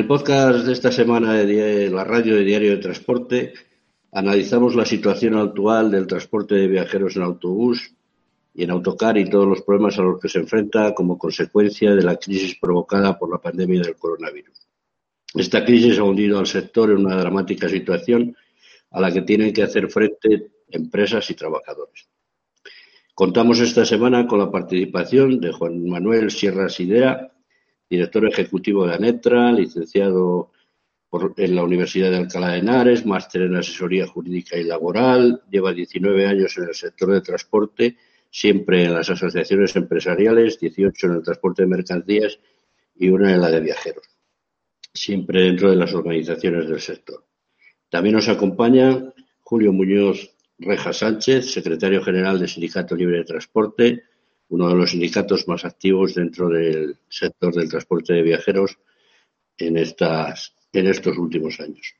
En el podcast de esta semana de la radio de Diario de Transporte analizamos la situación actual del transporte de viajeros en autobús y en autocar y todos los problemas a los que se enfrenta como consecuencia de la crisis provocada por la pandemia del coronavirus. Esta crisis ha hundido al sector en una dramática situación a la que tienen que hacer frente empresas y trabajadores. Contamos esta semana con la participación de Juan Manuel Sierra Sidera, director ejecutivo de ANETRA, licenciado en la Universidad de Alcalá de Henares, máster en asesoría jurídica y laboral, lleva 19 años en el sector de transporte, siempre en las asociaciones empresariales, 18 en el transporte de mercancías y una en la de viajeros, siempre dentro de las organizaciones del sector. También nos acompaña Julio Muñoz Reja Sánchez, secretario general del Sindicato Libre de Transporte, uno de los sindicatos más activos dentro del sector del transporte de viajeros en, estas, en estos últimos años.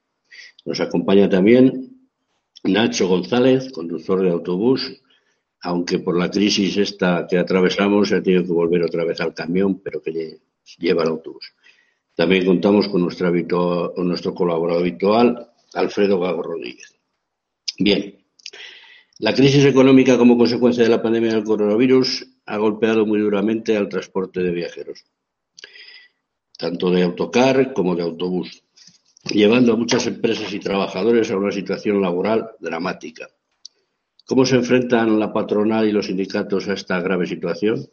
Nos acompaña también Nacho González, conductor de autobús, aunque por la crisis esta que atravesamos se ha tenido que volver otra vez al camión, pero que lleva el autobús. También contamos con nuestro, nuestro colaborador habitual, Alfredo Gago Rodríguez. Bien, la crisis económica como consecuencia de la pandemia del coronavirus ha golpeado muy duramente al transporte de viajeros, tanto de autocar como de autobús, llevando a muchas empresas y trabajadores a una situación laboral dramática. ¿Cómo se enfrentan la patronal y los sindicatos a esta grave situación?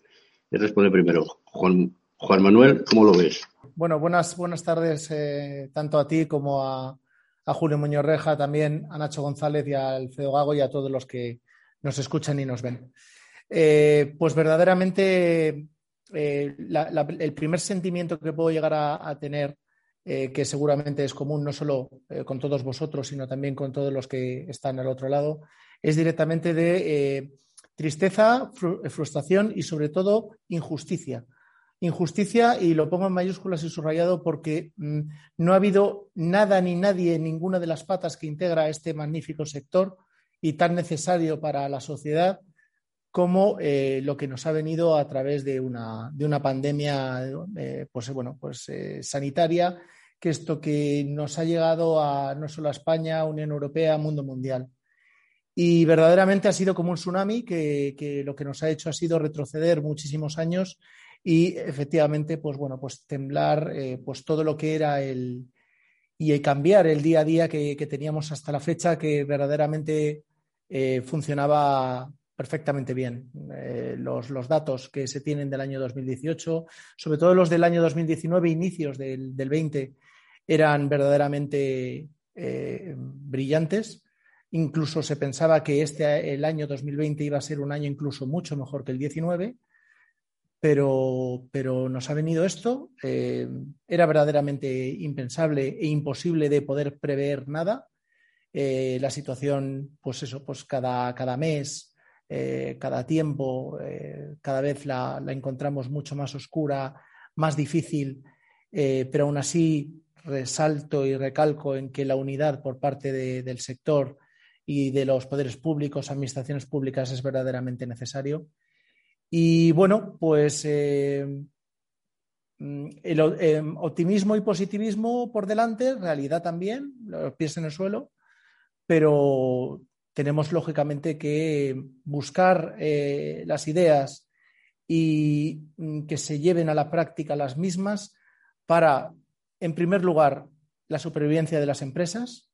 Y responde primero Juan, Manuel, ¿cómo lo ves? Bueno, buenas, buenas tardes eh, tanto a ti como a, a Julio Muñoz Reja, también a Nacho González y a Alfredo Gago y a todos los que nos escuchan y nos ven. Eh, pues verdaderamente eh, el primer sentimiento que puedo llegar a, tener, eh, que seguramente es común no solo con todos vosotros, sino también con todos los que están al otro lado, es directamente de tristeza, frustración y sobre todo injusticia. Injusticia, y lo pongo en mayúsculas y subrayado porque mm, no ha habido nada ni nadie en ninguna de las patas que integra este magnífico sector y tan necesario para la sociedad como eh, lo que nos ha venido a través de una, de una pandemia eh, pues, bueno, pues, eh, sanitaria, que esto que nos ha llegado a no solo a España, Unión Europea, mundo mundial. Y verdaderamente ha sido como un tsunami que, que, lo que nos ha hecho ha sido retroceder muchísimos años y efectivamente, pues bueno, pues temblar pues todo lo que era el y cambiar el día a día que, que teníamos hasta la fecha, que verdaderamente funcionaba perfectamente bien. Eh, los, datos que se tienen del año 2018, sobre todo los del año 2019, inicios del, 20, eran verdaderamente eh, brillantes. Incluso se pensaba que este, el año 2020 iba a ser un año incluso mucho mejor que el 19, pero, pero nos ha venido esto. Eh, era verdaderamente impensable e imposible de poder prever nada. la situación, pues eso, pues cada, cada mes eh, cada tiempo, eh, cada vez la, encontramos mucho más oscura, más difícil, eh, pero aún así resalto y recalco en que la unidad por parte del sector y de los poderes públicos, administraciones públicas, es verdaderamente necesario. Y bueno, pues mm, el optimismo y positivismo por delante, realidad también, los pies en el suelo, pero tenemos lógicamente que buscar eh, las ideas y mm, que se lleven a la práctica las mismas para, en primer lugar, la supervivencia de las empresas.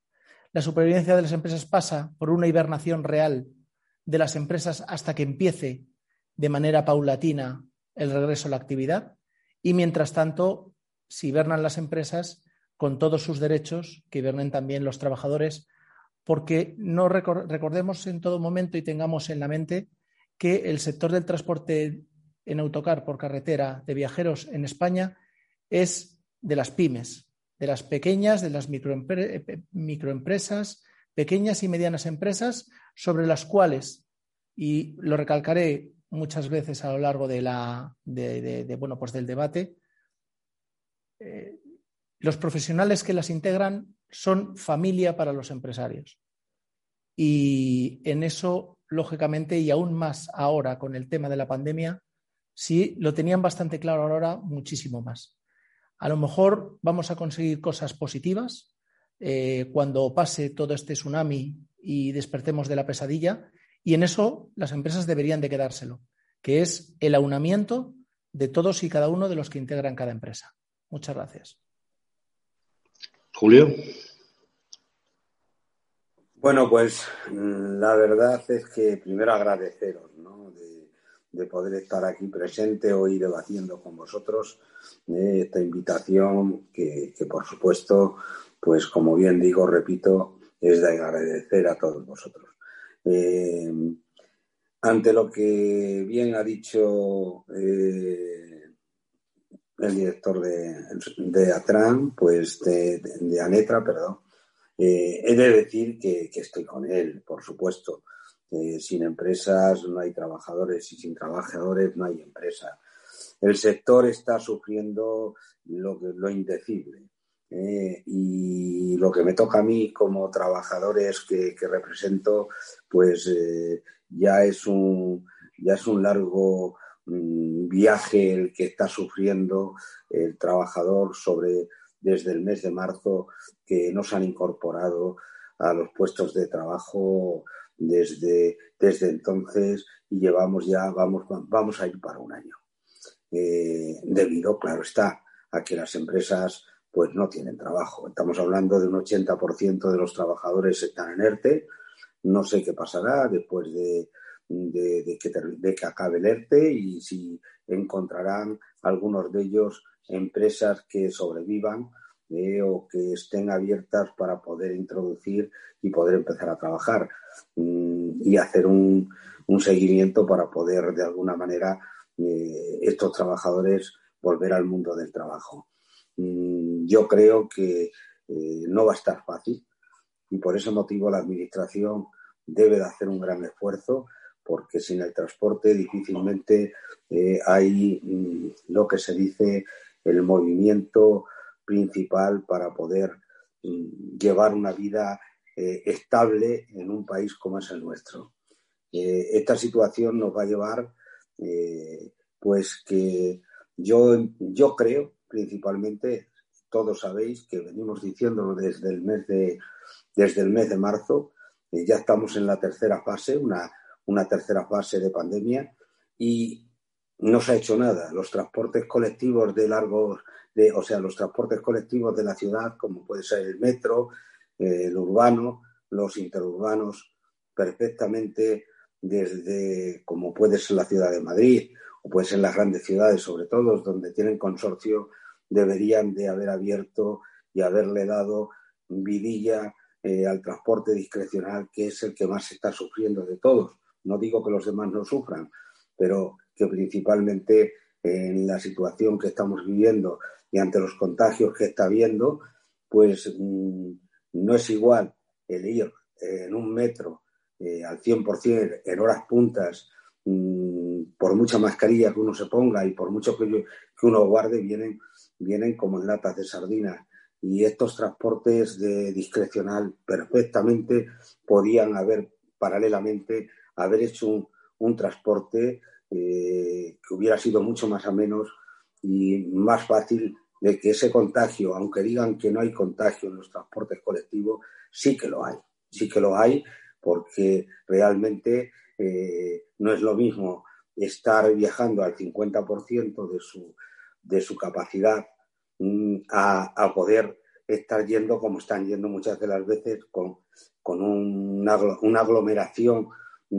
La supervivencia de las empresas pasa por una hibernación real de las empresas hasta que empiece de manera paulatina el regreso a la actividad. Y mientras tanto, si hibernan las empresas, con todos sus derechos, que hibernen también los trabajadores porque no recordemos en todo momento y tengamos en la mente que el sector del transporte en autocar por carretera de viajeros en España es de las pymes, de las pequeñas, de las eh, microempresas, pequeñas y medianas empresas, sobre las cuales, y lo recalcaré muchas veces a lo largo de la, bueno, pues del debate, eh, los profesionales que las integran son familia para los empresarios. Y en eso, lógicamente, y aún más ahora con el tema de la pandemia, sí lo tenían bastante claro ahora, muchísimo más. A lo mejor vamos a conseguir cosas positivas eh, cuando pase todo este tsunami y despertemos de la pesadilla. Y en eso las empresas deberían de quedárselo, que es el aunamiento de todos y cada uno de los que integran cada empresa. Muchas gracias. Julio. Bueno, pues la verdad es que primero agradeceros ¿no? de, poder estar aquí presente hoy debatiendo con vosotros eh, esta invitación que, por supuesto, pues como bien digo, repito, es de agradecer a todos vosotros. Eh, ante lo que bien ha dicho eh, el director de, de Atran, pues de, Anetra, perdón, eh, he de decir que, estoy con él, por supuesto. sin empresas no hay trabajadores y sin trabajadores no hay empresa. El sector está sufriendo lo, indecible. y lo que me toca a mí como trabajadores que, que represento, pues ya es un, ya es un largo viaje el que está sufriendo el trabajador sobre desde el mes de marzo que no se han incorporado a los puestos de trabajo desde, desde entonces y llevamos ya, vamos, vamos a ir para un año. Eh, debido, claro está, a que las empresas pues no tienen trabajo. Estamos hablando de un 80% de los trabajadores están en ERTE, no sé qué pasará después de, que, acabe el ERTE y si encontrarán algunos de ellos empresas que sobrevivan eh, o que estén abiertas para poder introducir y poder empezar a trabajar mm, y hacer un, seguimiento para poder de alguna manera eh, estos trabajadores volver al mundo del trabajo. Mm, yo creo que eh, no va a estar fácil y por ese motivo la Administración debe de hacer un gran esfuerzo porque sin el transporte difícilmente eh, hay mm, lo que se dice el movimiento principal para poder mm, llevar una vida eh, estable en un país como es el nuestro. Eh, esta situación nos va a llevar, pues que yo, yo creo principalmente todos sabéis que venimos diciéndolo desde el mes de, desde el mes de marzo, ya estamos en la tercera fase, una, una tercera fase de pandemia, y no se ha hecho nada. Los transportes colectivos de largos, de, o sea, los transportes colectivos de la ciudad, como puede ser el metro, eh, el urbano, los interurbanos, perfectamente desde, como puede ser la ciudad de Madrid, o puede ser las grandes ciudades, sobre todo, donde tienen consorcio deberían de haber abierto y haberle dado vidilla eh, al transporte discrecional, que es el que más se está sufriendo de todos. No digo que los demás no sufran, pero que principalmente en la situación que estamos viviendo y ante los contagios que está habiendo, pues mm, no es igual el ir en un metro eh, al 100% en horas puntas, mm, por mucha mascarilla que uno se ponga y por mucho que, uno guarde, vienen vienen como en latas de sardina y estos transportes de discrecional perfectamente podían haber paralelamente haber hecho un, transporte eh, que hubiera sido mucho más a menos y más fácil de que ese contagio, aunque digan que no hay contagio en los transportes colectivos, sí que lo hay, sí que lo hay, porque realmente eh, no es lo mismo estar viajando al 50% de su, de su capacidad mm, a, poder estar yendo como están yendo muchas de las veces con, una, aglomeración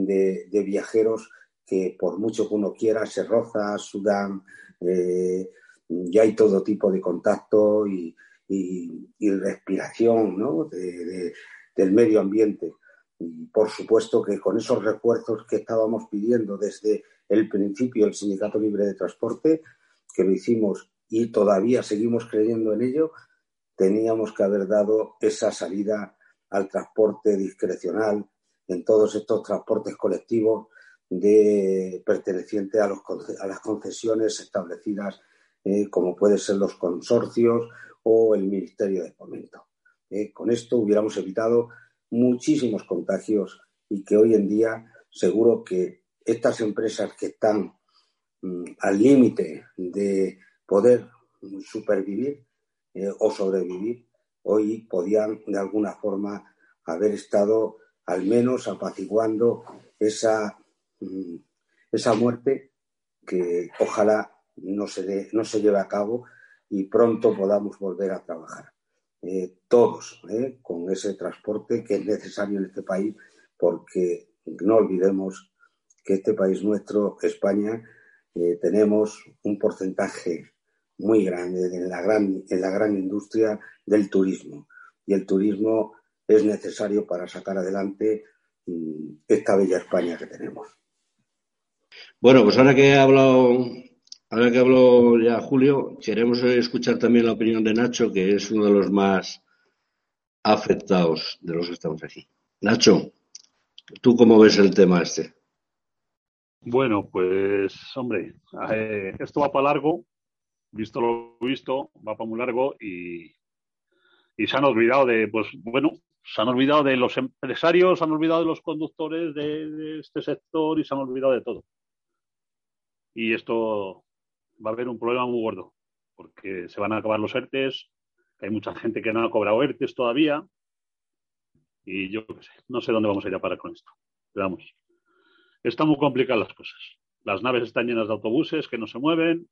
de, viajeros que por mucho que uno quiera se roza, sudan, eh, ya hay todo tipo de contacto y, respiración del medio ambiente. Y por supuesto que con esos refuerzos que estábamos pidiendo desde el principio el Sindicato Libre de Transporte, que lo hicimos y todavía seguimos creyendo en ello, teníamos que haber dado esa salida al transporte discrecional en todos estos transportes colectivos de pertenecientes a, a las concesiones establecidas eh, como pueden ser los consorcios o el Ministerio de Fomento. Eh, con esto hubiéramos evitado muchísimos contagios y que hoy en día seguro que estas empresas que están Mm, al límite de poder supervivir eh, o sobrevivir, hoy podían de alguna forma haber estado al menos apaciguando esa, mm, esa muerte que ojalá no se, no se lleve a cabo y pronto podamos volver a trabajar. Eh, todos eh, con ese transporte que es necesario en este país, porque no olvidemos que este país nuestro, España, eh, tenemos un porcentaje muy grande en la, gran, en la gran industria del turismo. Y el turismo es necesario para sacar adelante mm, esta bella España que tenemos. Bueno, pues ahora que he hablado, ahora que habló ya Julio, queremos escuchar también la opinión de Nacho, que es uno de los más afectados de los que estamos aquí. Nacho, ¿tú cómo ves el tema este? Bueno, pues hombre, eh, esto va para largo, visto lo visto, va para muy largo y, y se han olvidado de, pues bueno, se han olvidado de los empresarios, se han olvidado de los conductores de, este sector y se han olvidado de todo. Y esto va a haber un problema muy gordo, porque se van a acabar los ERTES, hay mucha gente que no ha cobrado ERTES todavía, y yo qué sé, no sé dónde vamos a ir a parar con esto. Pero vamos, están muy complicadas las cosas. Las naves están llenas de autobuses que no se mueven,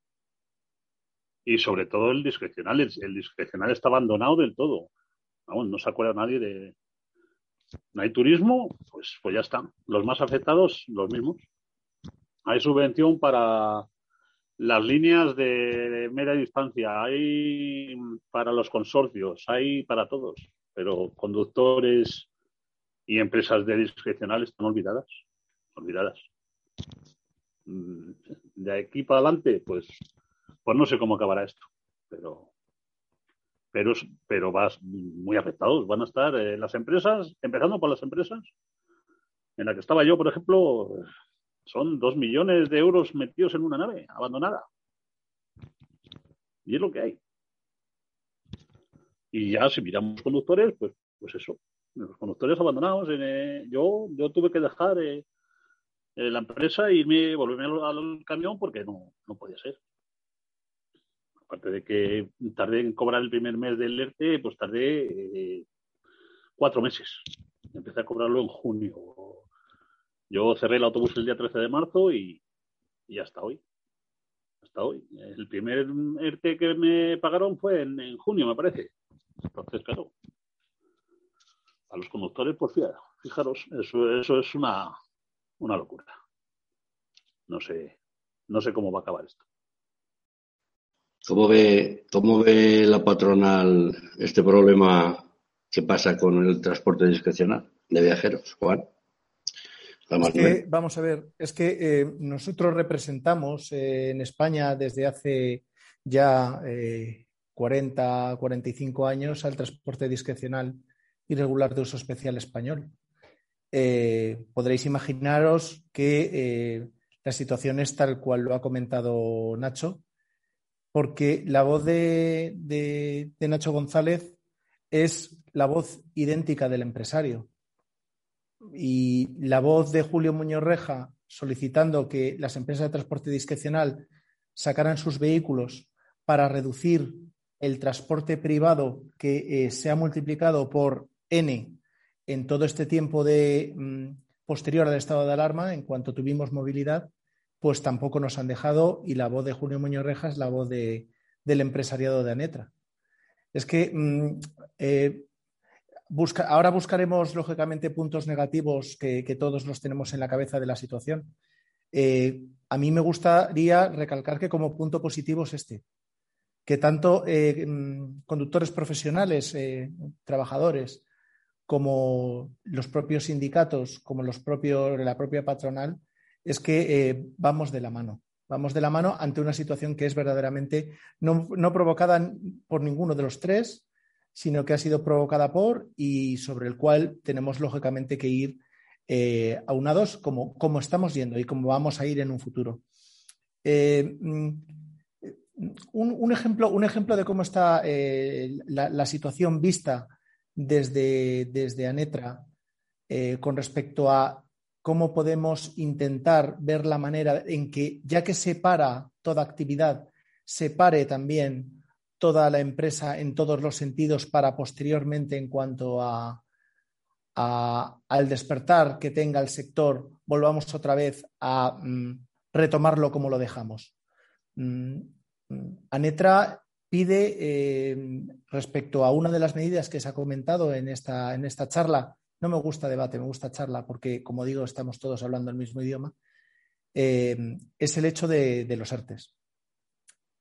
y sobre todo el discrecional. El, discrecional está abandonado del todo. Vamos, no se acuerda nadie de. No hay turismo, pues, pues ya está. Los más afectados, los mismos. Hay subvención para las líneas de media distancia, hay para los consorcios, hay para todos, pero conductores y empresas de discrecional están olvidadas, olvidadas. Mm, de aquí para adelante, pues pues no sé cómo acabará esto, pero, pero, pero vas muy afectados. Van a estar eh, las empresas, empezando por las empresas, en la que estaba yo, por ejemplo, son dos millones de euros metidos en una nave abandonada. Y es lo que hay. Y ya si miramos conductores, pues, pues eso, los conductores abandonados. Eh, yo, yo tuve que dejar eh, la empresa y me volverme al, al, camión porque no, no podía ser aparte de que tardé en cobrar el primer mes del ERTE, pues tardé eh, cuatro meses. Empecé a cobrarlo en junio. Yo cerré el autobús el día 13 de marzo y, hasta hoy. Hasta hoy. El primer ERTE que me pagaron fue en, junio, me parece. Entonces, claro, a los conductores, pues fijaros, eso, eso es una, una locura. No sé, no sé cómo va a acabar esto. ¿Cómo ve, ¿Cómo ve la patronal este problema que pasa con el transporte discrecional de viajeros, Juan? vamos a ver, es que eh, nosotros representamos eh, en España desde hace ya 40, eh, 45 años al transporte discrecional irregular de uso especial español. podréis imaginaros que la situación es tal cual lo ha comentado Nacho, porque la voz de, Nacho González es la voz idéntica del empresario. Y la voz de Julio Muñoz Reja solicitando que las empresas de transporte discrecional sacaran sus vehículos para reducir el transporte privado que eh, se ha multiplicado por N en todo este tiempo de, mm, posterior al estado de alarma, en cuanto tuvimos movilidad, pues tampoco nos han dejado y la voz de Julio Muñoz Reja es la voz del empresariado de Anetra. Es que mm, eh, ahora buscaremos, lógicamente, puntos negativos que, todos los tenemos en la cabeza de la situación. Eh, a mí me gustaría recalcar que como punto positivo es este, que tanto eh, mm, conductores profesionales, trabajadores, como los propios sindicatos, como los propios, la propia patronal, es que eh, vamos de la mano. Vamos de la mano ante una situación que es verdaderamente no, provocada por ninguno de los tres, sino que ha sido provocada por y sobre el cual tenemos lógicamente que ir eh, aunados como, como, estamos yendo y como vamos a ir en un futuro. Eh, mm, un, ejemplo, un, ejemplo, de cómo está la, situación vista desde, desde Anetra con respecto a cómo podemos intentar ver la manera en que, ya que se para toda actividad, separe también toda la empresa en todos los sentidos para posteriormente, en cuanto a, al despertar que tenga el sector, volvamos otra vez a mm, retomarlo como lo dejamos. Mm, mm, Anetra pide, eh, respecto a una de las medidas que se ha comentado en esta, en esta charla, no me gusta debate, me gusta charla, porque, como digo, estamos todos hablando el mismo idioma, eh, es el hecho de, los ERTES.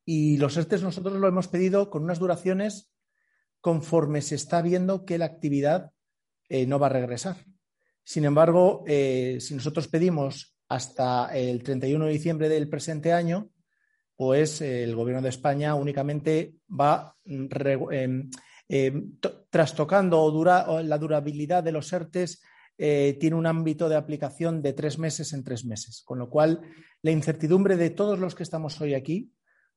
Y los ERTES nosotros lo hemos pedido con unas duraciones conforme se está viendo que la actividad eh, no va a regresar. Sin embargo, si nosotros pedimos hasta el 31 de diciembre del presente año, pues el Gobierno de España únicamente va mm, em, trastocando la durabilidad de los ERTES eh, tiene un ámbito de aplicación de tres meses en tres meses, con lo cual la incertidumbre de todos los que estamos hoy aquí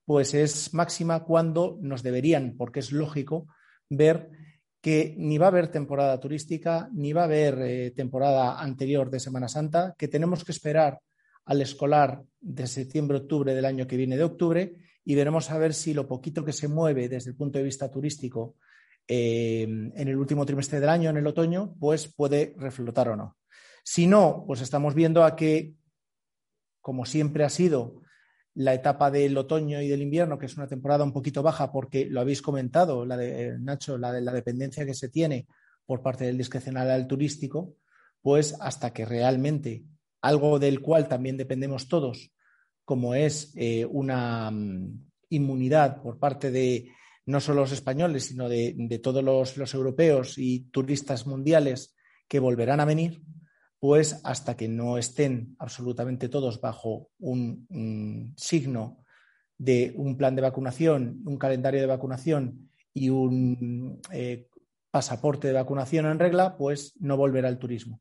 pues es máxima cuando nos deberían, porque es lógico, ver que ni va a haber temporada turística, ni va a haber eh, temporada anterior de Semana Santa, que tenemos que esperar al escolar de septiembre-octubre del año que viene de octubre y veremos a ver si lo poquito que se mueve desde el punto de vista turístico eh, en el último trimestre del año, en el otoño, pues puede reflotar o no. Si no, pues estamos viendo a que, como siempre ha sido la etapa del otoño y del invierno, que es una temporada un poquito baja, porque lo habéis comentado, la de eh, Nacho, la de la dependencia que se tiene por parte del discrecional al turístico, pues hasta que realmente algo del cual también dependemos todos, como es eh, una mm, inmunidad por parte de no solo los españoles, sino de, todos los, europeos y turistas mundiales que volverán a venir, pues hasta que no estén absolutamente todos bajo un, signo de un plan de vacunación, un calendario de vacunación y un eh, pasaporte de vacunación en regla, pues no volverá el turismo.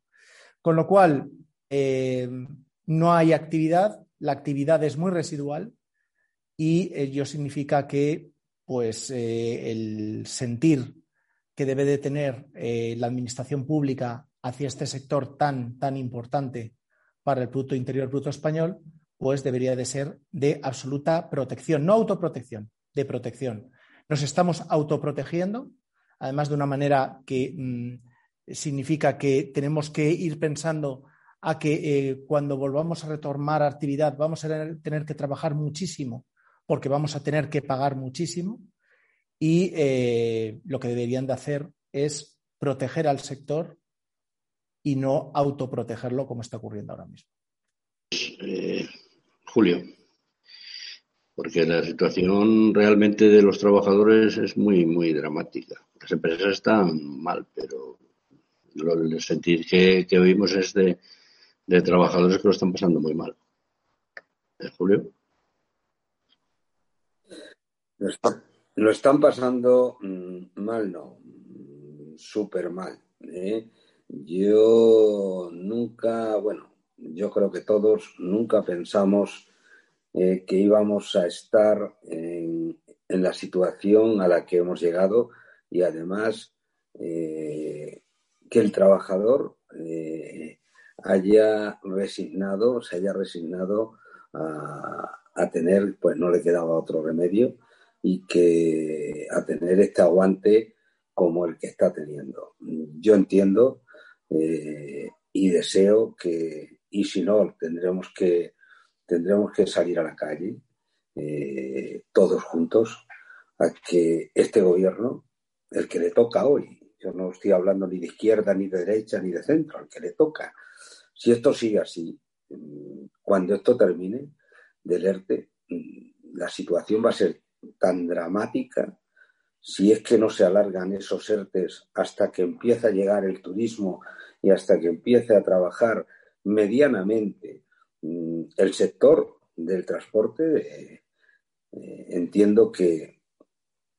Con lo cual, eh, no hay actividad, la actividad es muy residual y ello significa que pues, eh, el sentir que debe de tener eh, la administración pública hacia este sector tan, tan importante para el Producto Interior Bruto español, pues debería de ser de absoluta protección, no autoprotección, de protección. Nos estamos autoprotegiendo, además de una manera que mm, significa que tenemos que ir pensando a que eh, cuando volvamos a retomar actividad vamos a tener que trabajar muchísimo porque vamos a tener que pagar muchísimo y eh, lo que deberían de hacer es proteger al sector y no autoprotegerlo como está ocurriendo ahora mismo. Eh, Julio, porque la situación realmente de los trabajadores es muy, muy dramática. Las empresas están mal, pero el sentir que, que oímos es de de trabajadores que lo están pasando muy mal. ¿Eh, Julio? Lo, están pasando mm, mal, no, mm, súper mal. ¿eh? Yo nunca, bueno, yo creo que todos nunca pensamos eh, que íbamos a estar en, la situación a la que hemos llegado y además que el trabajador haya resignado, se haya resignado a, tener, pues no le quedaba otro remedio y que a tener este aguante como el que está teniendo. Yo entiendo eh, y deseo que, y si no, tendremos que, tendremos que salir a la calle eh, todos juntos a que este gobierno, el que le toca hoy, yo no estoy hablando ni de izquierda, ni de derecha, ni de centro, al que le toca, si esto sigue así, mm, cuando esto termine del ERTE, mm, la situación va a ser tan dramática si es que no se alargan esos ERTES hasta que empiece a llegar el turismo y hasta que empiece a trabajar medianamente mm, el sector del transporte, eh, eh, entiendo que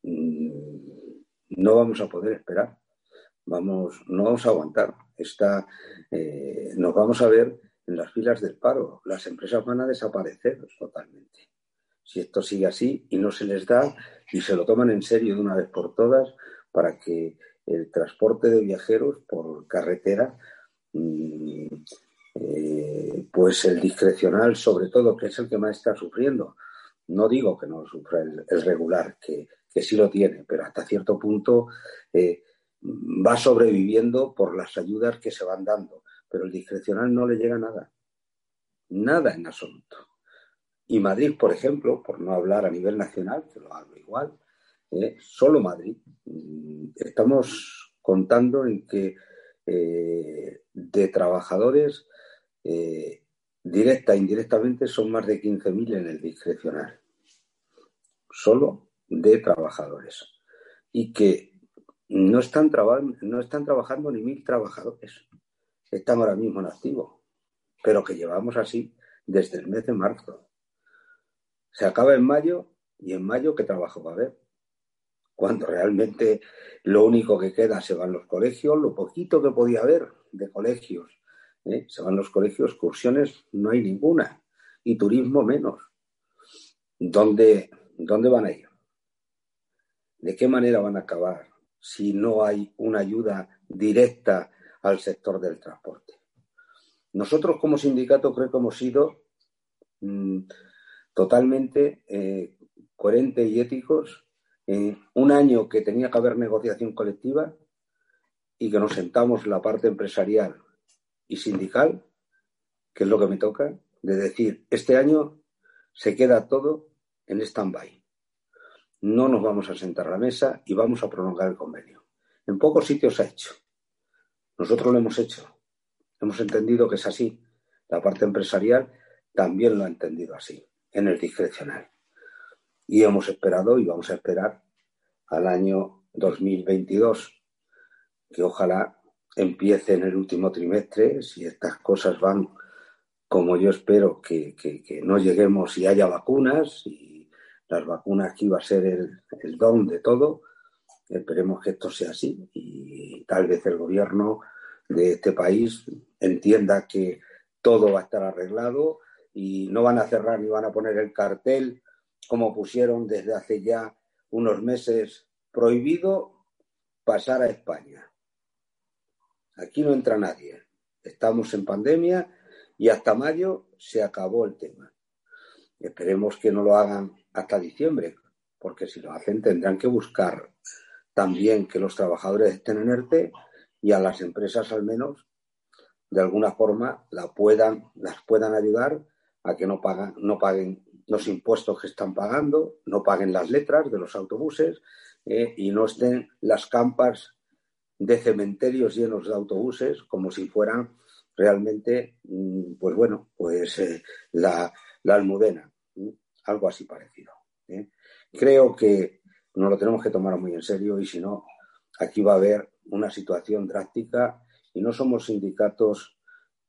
no vamos a poder esperar, vamos, no vamos a aguantar está, eh, nos vamos a ver en las filas del paro. Las empresas van a desaparecer totalmente. Si esto sigue así y no se les da y se lo toman en serio de una vez por todas para que el transporte de viajeros por carretera, mm, eh, pues el discrecional sobre todo, que es el que más está sufriendo, No digo que no sufra el, regular, que, sí lo tiene, pero hasta cierto punto eh, va sobreviviendo por las ayudas que se van dando. Pero el discrecional no le llega nada. Nada en absoluto. Y Madrid, por ejemplo, por no hablar a nivel nacional, que lo hago igual, eh, solo Madrid, mm, estamos contando en que eh, de trabajadores eh, directa e indirectamente son más de 15.000 en el discrecional, solo de trabajadores. Y que no están, no están trabajando ni mil trabajadores, están ahora mismo en activo, pero que llevamos así desde el mes de marzo. Se acaba en mayo y en mayo ¿qué trabajo va a haber? Cuando realmente lo único que queda se van los colegios, lo poquito que podía haber de colegios, ¿eh? se van los colegios, excursiones no hay ninguna y turismo menos. ¿Dónde, ¿Dónde van a ir? ¿De qué manera van a acabar si no hay una ayuda directa al sector del transporte? Nosotros como sindicato creo que hemos sido mm, totalmente eh, coherentes y éticos en un año que tenía que haber negociación colectiva y que nos sentamos la parte empresarial y sindical, que es lo que me toca, de decir, este año se queda todo en stand-by. No nos vamos a sentar a la mesa y vamos a prolongar el convenio. En pocos sitios se ha hecho. Nosotros lo hemos hecho. Hemos entendido que es así. La parte empresarial también lo ha entendido así en el discrecional. Y hemos esperado y vamos a esperar al año 2022, que ojalá empiece en el último trimestre, si estas cosas van como yo espero que, no lleguemos y haya vacunas, y las vacunas aquí va a ser el don de todo, esperemos que esto sea así y tal vez el gobierno de este país entienda que todo va a estar arreglado y no van a cerrar ni van a poner el cartel como pusieron desde hace ya unos meses prohibido pasar a España. Aquí no entra nadie. Estamos en pandemia y hasta mayo se acabó el tema. Esperemos que no lo hagan hasta diciembre, porque si lo hacen tendrán que buscar también que los trabajadores estén en ERTE y a las empresas al menos de alguna forma las puedan ayudar a que no, pagan, no paguen los impuestos que están pagando, no paguen las letras de los autobuses eh, y no estén las campas de cementerios llenos de autobuses como si fueran realmente, mm, pues bueno, pues eh, la, almudena, algo así parecido. ¿eh? Creo que nos lo tenemos que tomar muy en serio y si no, aquí va a haber una situación drástica y no somos sindicatos,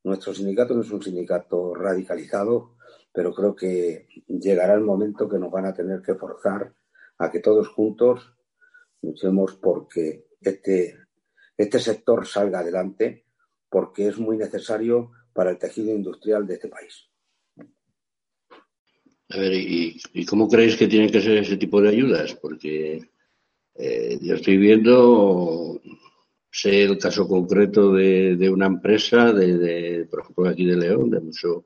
nuestro sindicato no es un sindicato radicalizado, pero creo que llegará el momento que nos van a tener que forzar a que todos juntos luchemos porque este, este sector salga adelante, porque es muy necesario para el tejido industrial de este país. A ver, ¿y, cómo creéis que tienen que ser ese tipo de ayudas? Porque eh, yo estoy viendo, sé el caso concreto de, una empresa, de, por ejemplo, aquí de León, de mucho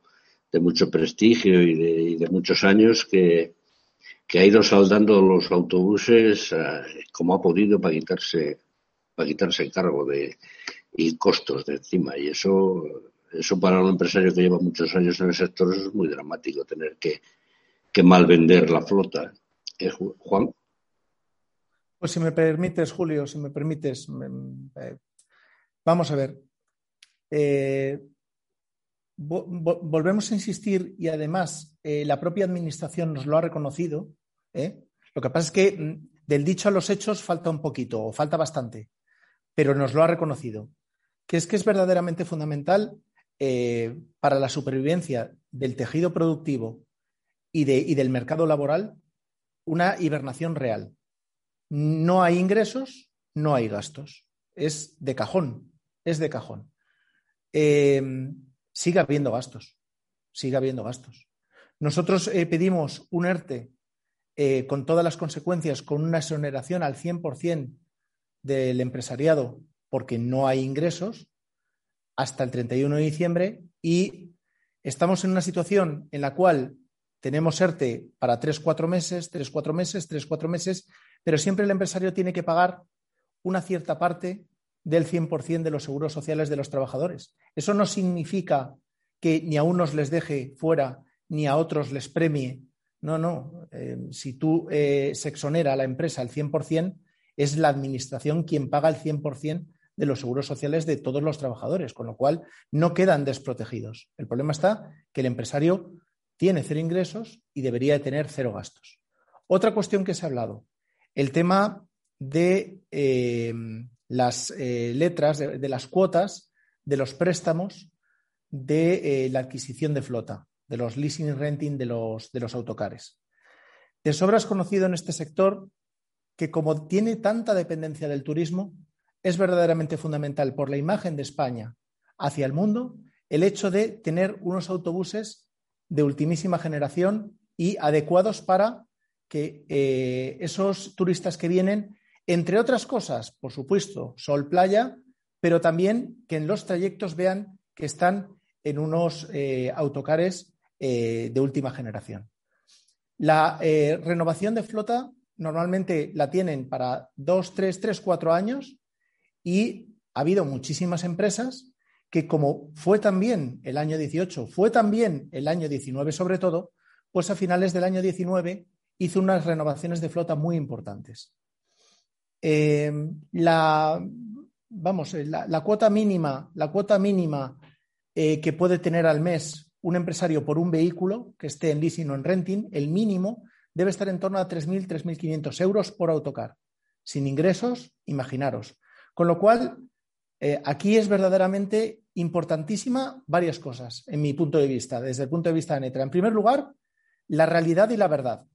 de mucho prestigio y de, muchos años que, ha ido saldando los autobuses eh, como ha podido para quitarse para quitarse cargo de y costos de encima. Y eso eso para un empresario que lleva muchos años en el sector es muy dramático tener que, que mal vender la flota. ¿Eh, Juan pues si me permites Julio si me permites eh, vamos a ver volvemos a insistir y además eh, la propia Administración nos lo ha reconocido. ¿eh? Lo que pasa es que mm, del dicho a los hechos falta un poquito o falta bastante, pero nos lo ha reconocido. Que es que es verdaderamente fundamental eh, para la supervivencia del tejido productivo y, y del mercado laboral una hibernación real. No hay ingresos, no hay gastos. Es de cajón, es de cajón sigue habiendo gastos, sigue habiendo gastos. Nosotros eh, pedimos un ERTE eh, con todas las consecuencias, con una exoneración al 100% del empresariado porque no hay ingresos hasta el 31 de diciembre y estamos en una situación en la cual tenemos ERTE para tres, cuatro meses, tres, cuatro meses, tres, cuatro meses, pero siempre el empresario tiene que pagar una cierta parte del 100% de los seguros sociales de los trabajadores. Eso no significa que ni a unos les deje fuera ni a otros les premie. No, no. Eh, si tú eh, se exonera a la empresa al 100%, es la administración quien paga el 100% de los seguros sociales de todos los trabajadores, con lo cual no quedan desprotegidos. El problema está que el empresario tiene cero ingresos y debería de tener cero gastos. Otra cuestión que se ha hablado, el tema de eh, las letras, de, las cuotas de los préstamos de la adquisición de flota de los leasing y renting de los, de los autocares. De sobra es conocido en este sector que como tiene tanta dependencia del turismo, es verdaderamente fundamental por la imagen de España hacia el mundo el hecho de tener unos autobuses de ultimísima generación y adecuados para que eh, esos turistas que vienen, entre otras cosas, por supuesto, sol, playa, pero también que en los trayectos vean que están en unos eh, autocares eh, de última generación. La renovación de flota normalmente la tienen para dos, tres, tres, cuatro años y ha habido muchísimas empresas que como fue también el año 18, fue también el año 19 sobre todo, pues a finales del año 19 hizo unas renovaciones de flota muy importantes. Eh, la, vamos, la, cuota mínima, la cuota mínima que puede tener al mes un empresario por un vehículo que esté en leasing o en renting, el mínimo debe estar en torno a 3.000, 3.500 euros por autocar. Sin ingresos, imaginaros. Con lo cual, eh, aquí es verdaderamente importantísima varias cosas, en mi punto de vista, desde el punto de vista de Netra. En primer lugar, la realidad y la verdad,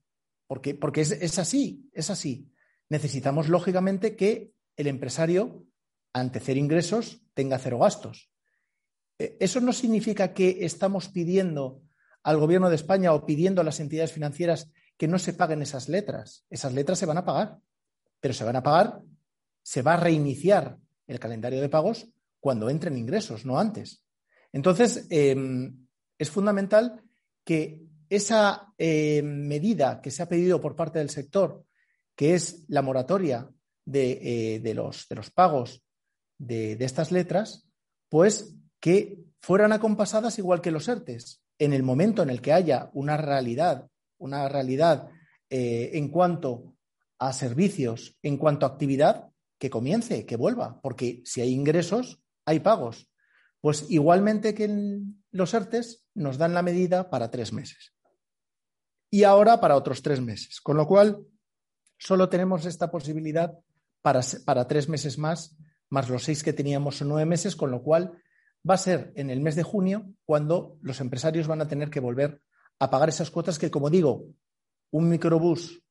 porque, porque es, es así, es así. Necesitamos, lógicamente, que el empresario, ante cero ingresos, tenga cero gastos. Eh, eso no significa que estamos pidiendo al Gobierno de España o pidiendo a las entidades financieras que no se paguen esas letras. Esas letras se van a pagar, pero se van a pagar, se va a reiniciar el calendario de pagos cuando entren ingresos, no antes. Entonces, em, es fundamental que esa em, medida que se ha pedido por parte del sector, que es la moratoria de, eh, los, pagos de, estas letras, pues que fueran acompasadas igual que los ERTES. En el momento en el que haya una realidad, una realidad eh, en cuanto a servicios, en cuanto a actividad, que comience, que vuelva, porque si hay ingresos, hay pagos. Pues igualmente que los ERTES nos dan la medida para tres meses. Y ahora para otros tres meses. Con lo cual, solo tenemos esta posibilidad para, para tres meses más, más los seis que teníamos en nueve meses, con lo cual va a ser en el mes de junio cuando los empresarios van a tener que volver a pagar esas cuotas que, como digo, un microbús,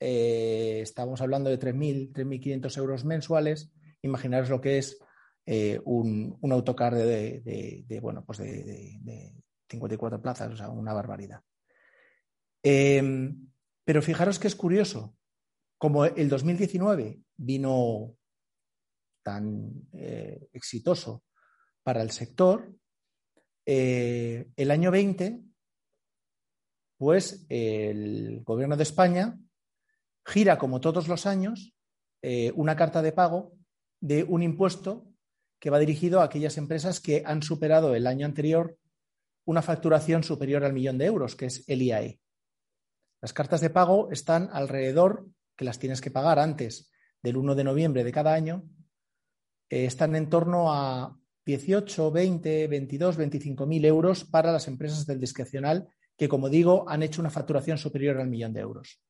eh, estamos hablando de 3.000, 3.500 euros mensuales, imaginaros lo que es eh, un, autocar de, bueno, pues de, 54 plazas, o sea, una barbaridad. Em, pero fijaros que es curioso, como el 2019 vino tan eh, exitoso para el sector, eh, el año 20, pues el Gobierno de España gira, como todos los años, eh, una carta de pago de un impuesto que va dirigido a aquellas empresas que han superado el año anterior una facturación superior al millón de euros, que es el IAE. Las cartas de pago están alrededor, que las tienes que pagar antes del 1 de noviembre de cada año, eh, están en torno a 18, 20, 22, 25 mil euros para las empresas del discrecional que, como digo, han hecho una facturación superior al millón de euros.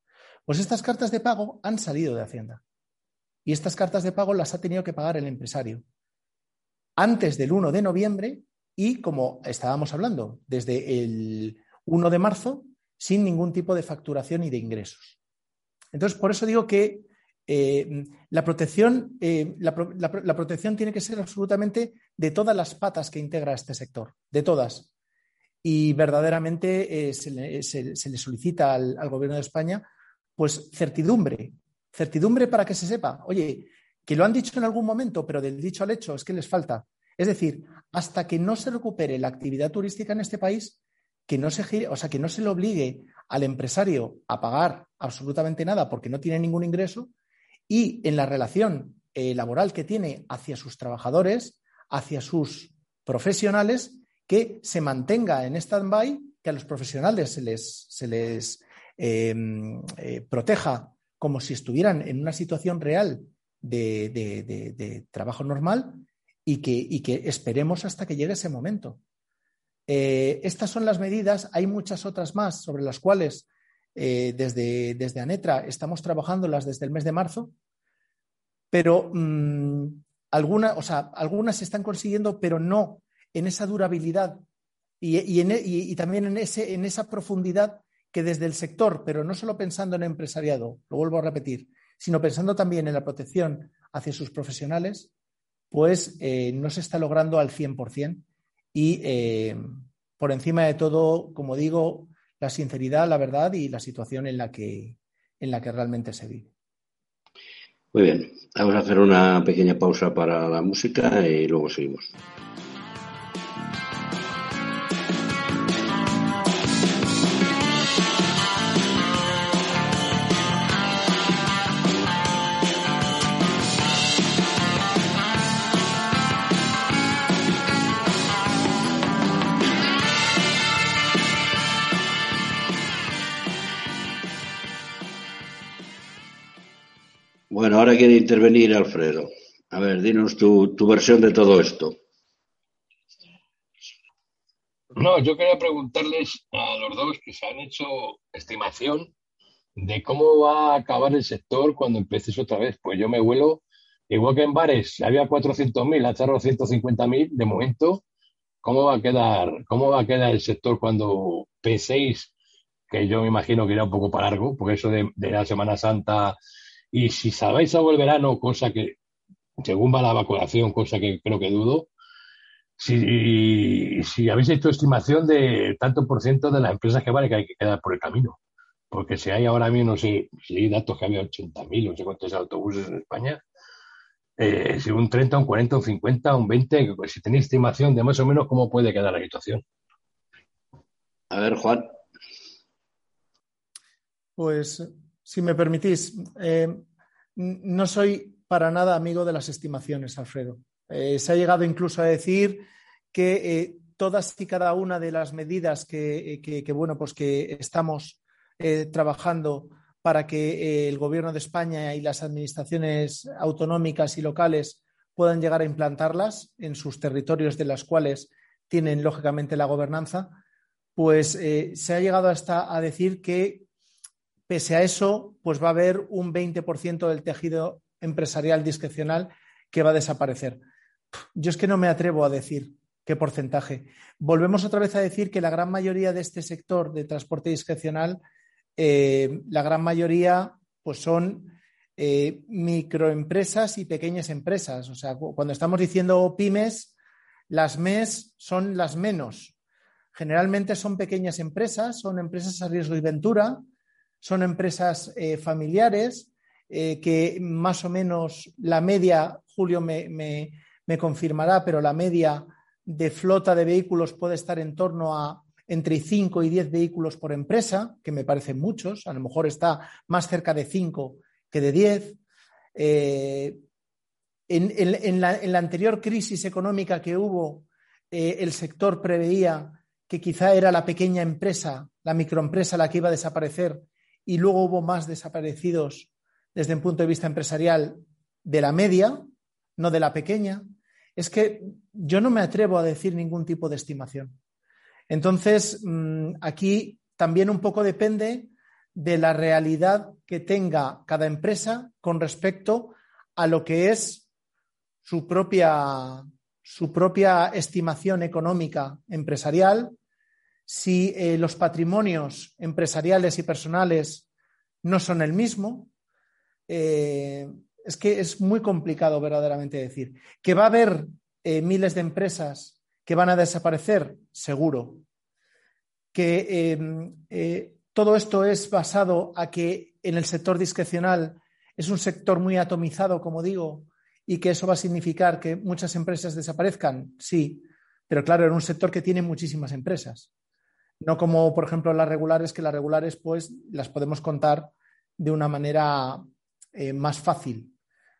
Pues estas cartas de pago han salido de Hacienda y estas cartas de pago las ha tenido que pagar el empresario antes del 1 de noviembre y, como estábamos hablando, desde el 1 de marzo sin ningún tipo de facturación y de ingresos. Entonces, por eso digo que eh, la, protección, eh, la, protección tiene que ser absolutamente de todas las patas que integra este sector, de todas. Y verdaderamente eh, se, le, solicita al, Gobierno de España pues certidumbre, certidumbre para que se sepa, oye, que lo han dicho en algún momento, pero del dicho al hecho es que les falta. Es decir, hasta que no se recupere la actividad turística en este país, que no se, o sea, que no se le obligue al empresario a pagar absolutamente nada porque no tiene ningún ingreso y en la relación eh, laboral que tiene hacia sus trabajadores, hacia sus profesionales, que se mantenga en stand-by, que a los profesionales se les, se les em, eh, proteja como si estuvieran en una situación real de, trabajo normal y que, que, esperemos hasta que llegue ese momento. Eh, estas son las medidas, hay muchas otras más sobre las cuales eh, desde, desde, ANETRA estamos trabajándolas desde el mes de marzo, pero mm, algunas, o sea, algunas se están consiguiendo, pero no en esa durabilidad y, y, también en, ese, en esa profundidad que desde el sector, pero no solo pensando en empresariado, lo vuelvo a repetir, sino pensando también en la protección hacia sus profesionales, pues eh, no se está logrando al 100%. Y eh, por encima de todo, como digo, la sinceridad, la verdad y la situación en la que, en la que realmente se vive. Muy bien, vamos a hacer una pequeña pausa para la música y luego seguimos. Bueno, ahora quiere intervenir Alfredo. A ver, dinos tu, versión de todo esto. No, yo quería preguntarles a los dos que se han hecho estimación de cómo va a acabar el sector cuando empieces otra vez. Pues yo me vuelo, igual que en bares había 400.000, a 150.000 de momento. ¿Cómo va a quedar, cómo va a quedar el sector cuando penséis que yo me imagino que irá un poco para largo, porque eso de la Semana Santa y si sabéis algo el verano, cosa que, según va la vacunación, cosa que creo que dudo, si, si habéis hecho estimación de tanto por ciento de las empresas que vale que hay que quedar por el camino. Porque si hay ahora mismo, no sé, si hay datos que había 80.000, no sé cuántos autobuses en España, eh, si un 30, un 40, un 50, un 20, si tenéis estimación de más o menos cómo puede quedar la situación. A ver, Juan. Pues si me permitís, eh, no soy para nada amigo de las estimaciones, Alfredo. Eh, se ha llegado incluso a decir que eh, todas y cada una de las medidas que, bueno, pues que estamos trabajando para que el Gobierno de España y las administraciones autonómicas y locales puedan llegar a implantarlas en sus territorios de las cuales tienen lógicamente la gobernanza, pues se ha llegado hasta a decir que Pese a eso, pues va a haber un 20% del tejido empresarial discrecional que va a desaparecer. Yo es que no me atrevo a decir qué porcentaje. Volvemos otra vez a decir que la gran mayoría de este sector de transporte discrecional, eh, la gran mayoría, pues son eh, microempresas y pequeñas empresas. O sea, cuando estamos diciendo pymes, las MES son las menos. Generalmente son pequeñas empresas, son empresas a riesgo y ventura, son empresas eh, familiares eh, que más o menos la media, Julio me, confirmará, pero la media de flota de vehículos puede estar en torno a entre 5 y 10 vehículos por empresa, que me parecen muchos, a lo mejor está más cerca de 5 que de 10. Eh, en, la, anterior crisis económica que hubo, el sector preveía que quizá era la pequeña empresa, la microempresa la que iba a desaparecer y luego hubo más desaparecidos desde un punto de vista empresarial de la media, no de la pequeña, es que yo no me atrevo a decir ningún tipo de estimación. Entonces, mm, aquí también un poco depende de la realidad que tenga cada empresa con respecto a lo que es su propia, su propia estimación económica empresarial si eh, los patrimonios empresariales y personales no son el mismo. Eh, es que es muy complicado verdaderamente decir. ¿Que va a haber eh, miles de empresas que van a desaparecer? Seguro. ¿Que em, todo esto es basado a que en el sector discrecional es un sector muy atomizado, como digo, y que eso va a significar que muchas empresas desaparezcan? Sí, pero claro, en un sector que tiene muchísimas empresas. No como, por ejemplo, las regulares, que las regulares, pues, las podemos contar de una manera eh, más fácil.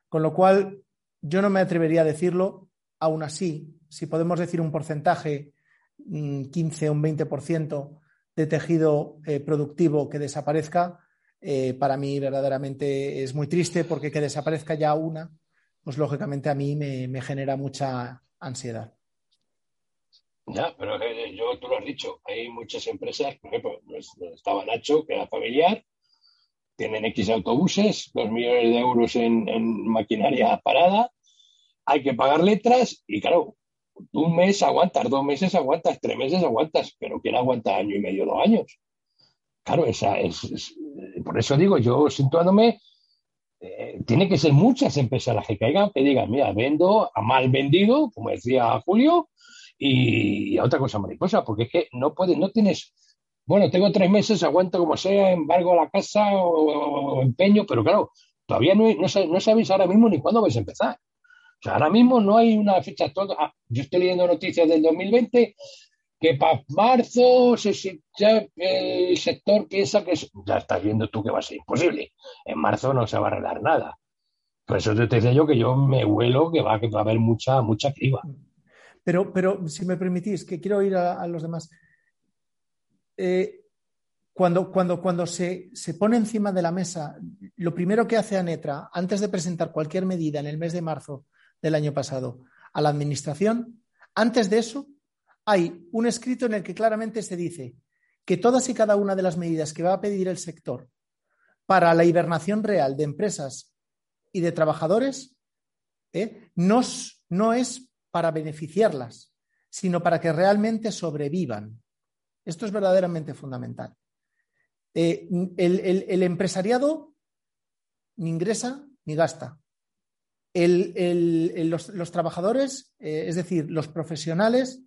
Con lo cual, yo no me atrevería a decirlo, aún así, si podemos decir un porcentaje, 15 o un 20% de tejido eh, productivo que desaparezca, eh, para mí verdaderamente es muy triste porque que desaparezca ya una, pues lógicamente a mí me, genera mucha ansiedad. Ya, pero yo, tú lo has dicho, hay muchas empresas, por ejemplo, pues, estaba Nacho, que era familiar, tienen X autobuses, dos millones de euros en, maquinaria parada, hay que pagar letras y claro, un mes aguantas, dos meses aguantas, tres meses aguantas, pero ¿quién aguanta año y medio, dos años? Claro, esa es, por eso digo, yo situándome, eh, tiene que ser muchas empresas las que caigan, que digan, mira, vendo a mal vendido, como decía Julio, y, a otra cosa mariposa, porque es que no puedes, no tienes bueno, tengo tres meses, aguanto como sea, embargo la casa o, empeño, pero claro, todavía no, no, sabéis ahora mismo ni cuándo vais a empezar. O sea, ahora mismo no hay una fecha. Todo, ah, yo estoy leyendo noticias del 2020 que para marzo el sector piensa que ya estás viendo tú que va a ser imposible. En marzo no se va a arreglar nada. Por eso te decía yo que yo me huelo que va, que va a haber mucha, mucha criba. Pero, pero si me permitís, que quiero ir a los demás. Eh, cuando, cuando, cuando se, se, pone encima de la mesa, lo primero que hace ANETRA, antes de presentar cualquier medida en el mes de marzo del año pasado a la Administración, antes de eso, hay un escrito en el que claramente se dice que todas y cada una de las medidas que va a pedir el sector para la hibernación real de empresas y de trabajadores eh, no, no es para beneficiarlas, sino para que realmente sobrevivan. Esto es verdaderamente fundamental. Eh, el, empresariado ni ingresa ni gasta. Los, trabajadores, eh, es decir, los profesionales,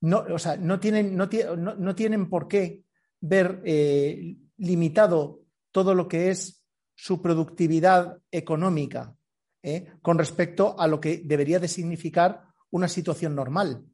no, tienen, por qué ver eh, limitado todo lo que es su productividad económica con respecto a lo que debería de significar una situación normal.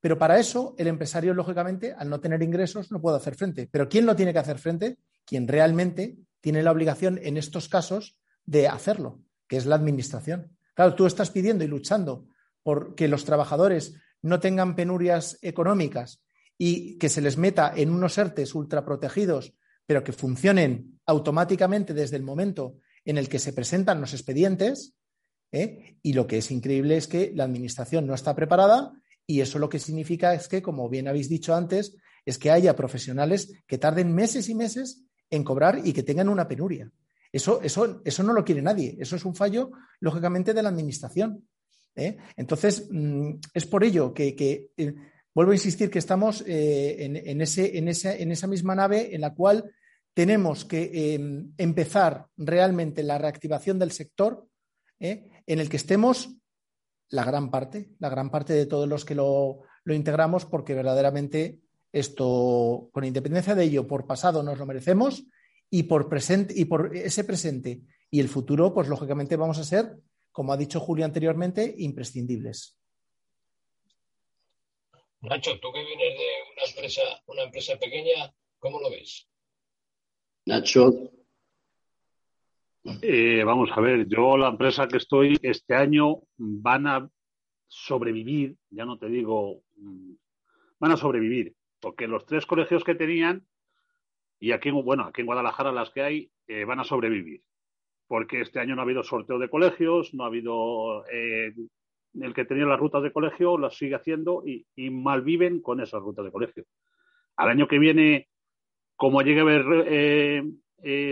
Pero para eso, el empresario, lógicamente, al no tener ingresos, no puede hacer frente. Pero ¿quién lo tiene que hacer frente? Quien realmente tiene la obligación, en estos casos, de hacerlo, que es la administración. Claro, tú estás pidiendo y luchando por que los trabajadores no tengan penurias económicas y que se les meta en unos ERTES ultraprotegidos, pero que funcionen automáticamente desde el momento en el que se presentan los expedientes. ¿Eh? Y lo que es increíble es que la Administración no está preparada y eso lo que significa es que, como bien habéis dicho antes, es que haya profesionales que tarden meses y meses en cobrar y que tengan una penuria. Eso, eso, eso no lo quiere nadie. Eso es un fallo, lógicamente, de la Administración. ¿eh? Entonces, mm, es por ello que, eh, vuelvo a insistir que estamos en, ese, en, en, esa misma nave en la cual tenemos que em, empezar realmente la reactivación del sector, en el que estemos la gran parte, la gran parte de todos los que lo, integramos, porque verdaderamente esto, con independencia de ello, por pasado nos lo merecemos y por presente y por ese presente y el futuro, pues lógicamente vamos a ser, como ha dicho Julio anteriormente, imprescindibles. Nacho, tú que vienes de una empresa, una empresa pequeña, ¿cómo lo ves? Nacho, eh, vamos a ver, yo la empresa que estoy este año van a sobrevivir, ya no te digo, mm, van a sobrevivir, porque los tres colegios que tenían, y aquí, bueno, aquí en Guadalajara las que hay, eh, van a sobrevivir, porque este año no ha habido sorteo de colegios, no ha habido eh, el que tenía las rutas de colegio, las sigue haciendo y, malviven con esas rutas de colegio. Al año que viene, como llegue a haber eh,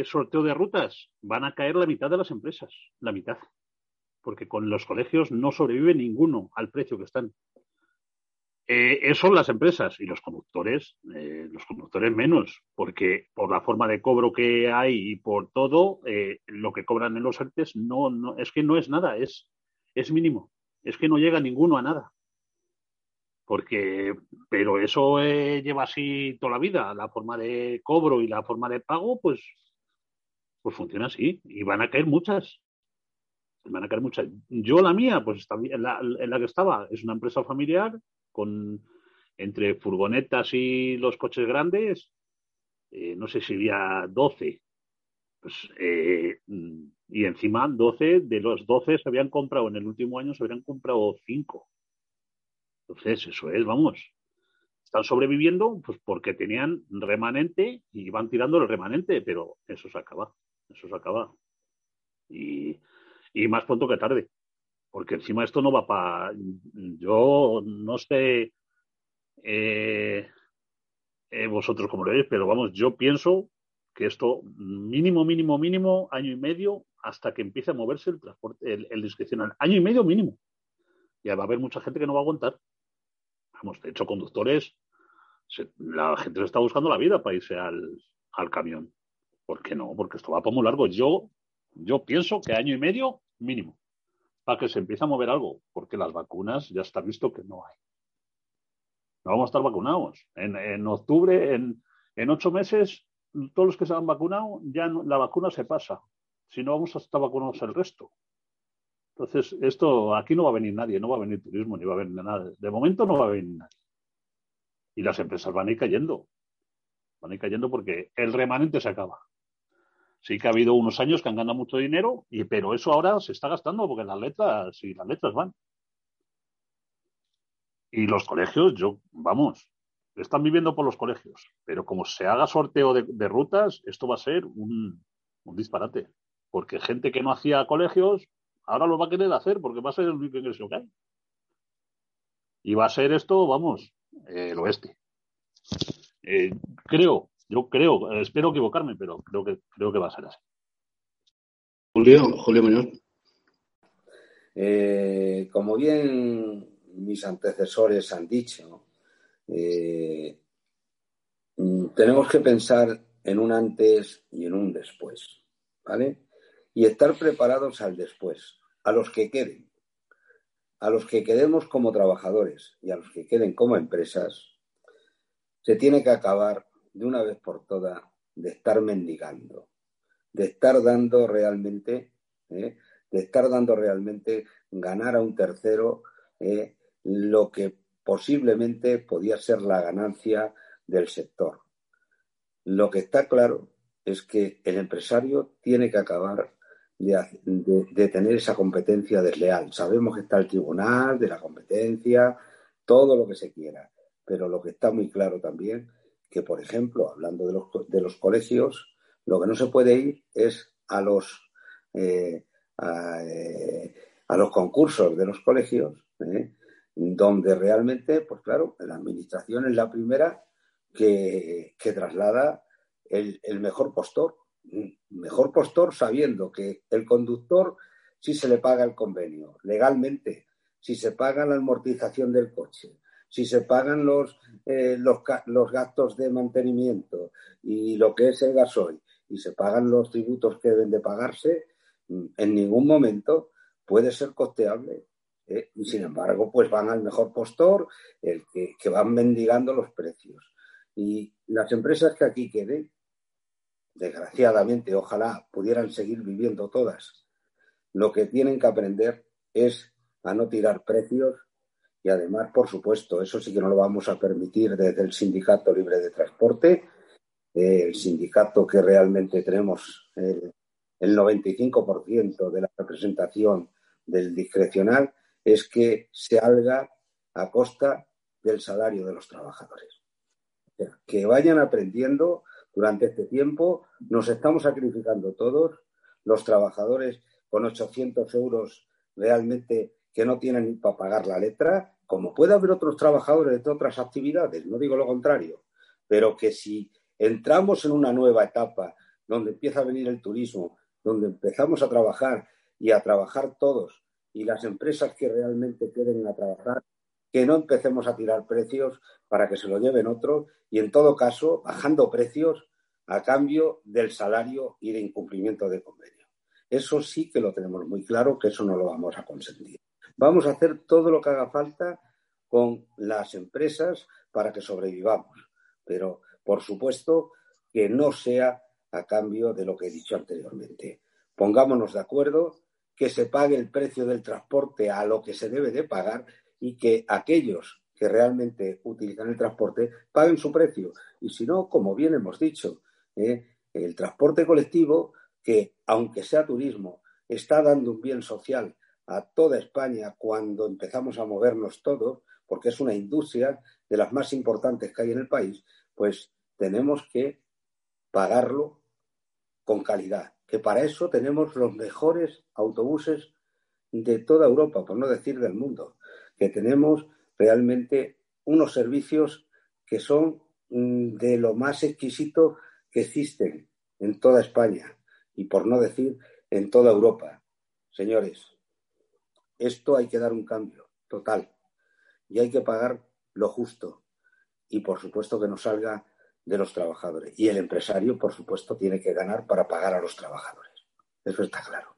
sorteo de rutas, van a caer la mitad de las empresas, la mitad, porque con los colegios no sobrevive ninguno al precio que están. Eh, eso las empresas y los conductores, eh, los conductores menos, porque por la forma de cobro que hay y por todo, lo que cobran en los artes no, no, es que no es nada, es, es mínimo, es que no llega ninguno a nada porque pero eso eh, lleva así toda la vida la forma de cobro y la forma de pago pues pues funciona así y van a caer muchas van a caer muchas yo la mía pues está en la, en la que estaba es una empresa familiar con entre furgonetas y los coches grandes, eh, no sé si había 12. Pues, eh, y encima 12, de los 12 se habían comprado en el último año, se habían comprado 5. Entonces, eso es, vamos. Están sobreviviendo pues porque tenían remanente y van tirando el remanente, pero eso se acaba. Eso se acaba. Y, y más pronto que tarde. Porque encima esto no va para. Yo no sé eh, eh, vosotros como lo veis, pero vamos, yo pienso que esto mínimo, mínimo, mínimo, año y medio hasta que empiece a moverse el transporte, el, discrecional. Año y medio mínimo. Ya va a haber mucha gente que no va a aguantar. Vamos, de hecho, conductores, la gente se está buscando la vida para irse al, al camión. ¿Por qué no? Porque esto va para muy largo. Yo, yo pienso que año y medio mínimo para que se empiece a mover algo, porque las vacunas ya está visto que no hay no vamos a estar vacunados. En, octubre, en, ocho meses, todos los que se han vacunado, ya la vacuna se pasa. Si no, vamos a estar vacunados el resto. Entonces, esto aquí no va a venir nadie, no va a venir turismo, ni va a venir nada. De momento no va a venir nadie. Y las empresas van a ir cayendo. Van a ir cayendo porque el remanente se acaba. Sí que ha habido unos años que han ganado mucho dinero, y, pero eso ahora se está gastando porque las letras, y las letras van. Y los colegios, yo, vamos, están viviendo por los colegios, pero como se haga sorteo de, rutas, esto va a ser un, disparate. Porque gente que no hacía colegios, ahora lo va a querer hacer porque va a ser el único ingreso que hay. Y va a ser esto, vamos, el oeste. Eh, creo, yo creo, espero equivocarme, pero creo que, creo que va a ser así. Julio, Julio Muñoz. Eh, como bien mis antecesores han dicho, eh, mm, tenemos que pensar en un antes y en un después, ¿vale? Y estar preparados al después, a los que queden, a los que quedemos como trabajadores y a los que queden como empresas, se tiene que acabar de una vez por todas de estar mendigando, de estar dando realmente, ¿eh? de estar dando realmente ganar a un tercero eh, lo que posiblemente podía ser la ganancia del sector. Lo que está claro es que el empresario tiene que acabar de, tener esa competencia desleal. Sabemos que está el tribunal de la competencia, todo lo que se quiera, pero lo que está muy claro también que, por ejemplo, hablando de los, de los colegios, lo que no se puede ir es a los, eh, eh, a, los concursos de los colegios, ¿eh? donde realmente, pues claro, la administración es la primera que, traslada el, mejor postor. Mejor postor sabiendo que el conductor si se le paga el convenio legalmente, si se paga la amortización del coche, si se pagan los, eh, los, los, gastos de mantenimiento y lo que es el gasoil y se pagan los tributos que deben de pagarse, en ningún momento puede ser costeable ¿eh? y sin embargo, pues van al mejor postor, el que, van mendigando los precios. Y las empresas que aquí queden, desgraciadamente, ojalá pudieran seguir viviendo todas, lo que tienen que aprender es a no tirar precios y además, por supuesto, eso sí que no lo vamos a permitir desde el Sindicato Libre de Transporte, eh, el sindicato que realmente tenemos el 95% de la representación del discrecional, es que se haga a costa del salario de los trabajadores. que vayan aprendiendo durante este tiempo, nos estamos sacrificando todos, los trabajadores con 800 euros realmente que no tienen ni para pagar la letra, como puede haber otros trabajadores de otras actividades, no digo lo contrario, pero que si entramos en una nueva etapa donde empieza a venir el turismo, donde empezamos a trabajar y a trabajar todos y las empresas que realmente quieren a trabajar, que no empecemos a tirar precios para que se lo lleven otros y, en todo caso, bajando precios a cambio del salario y de incumplimiento de convenio. Eso sí que lo tenemos muy claro, que eso no lo vamos a consentir. Vamos a hacer todo lo que haga falta con las empresas para que sobrevivamos, pero por supuesto que no sea a cambio de lo que he dicho anteriormente. Pongámonos de acuerdo que se pague el precio del transporte a lo que se debe de pagar y que aquellos que realmente utilizan el transporte paguen su precio. Y si no, como bien hemos dicho, ¿eh? el transporte colectivo, que aunque sea turismo, está dando un bien social a toda España cuando empezamos a movernos todos, porque es una industria de las más importantes que hay en el país, pues tenemos que pagarlo con calidad, que para eso tenemos los mejores autobuses de toda Europa, por no decir del mundo, que tenemos realmente unos servicios que son mm, de lo más exquisito que existen en toda España y por no decir en toda Europa. Señores, esto hay que dar un cambio total y hay que pagar lo justo y por supuesto que no salga de los trabajadores. Y el empresario, por supuesto, tiene que ganar para pagar a los trabajadores. Eso está claro.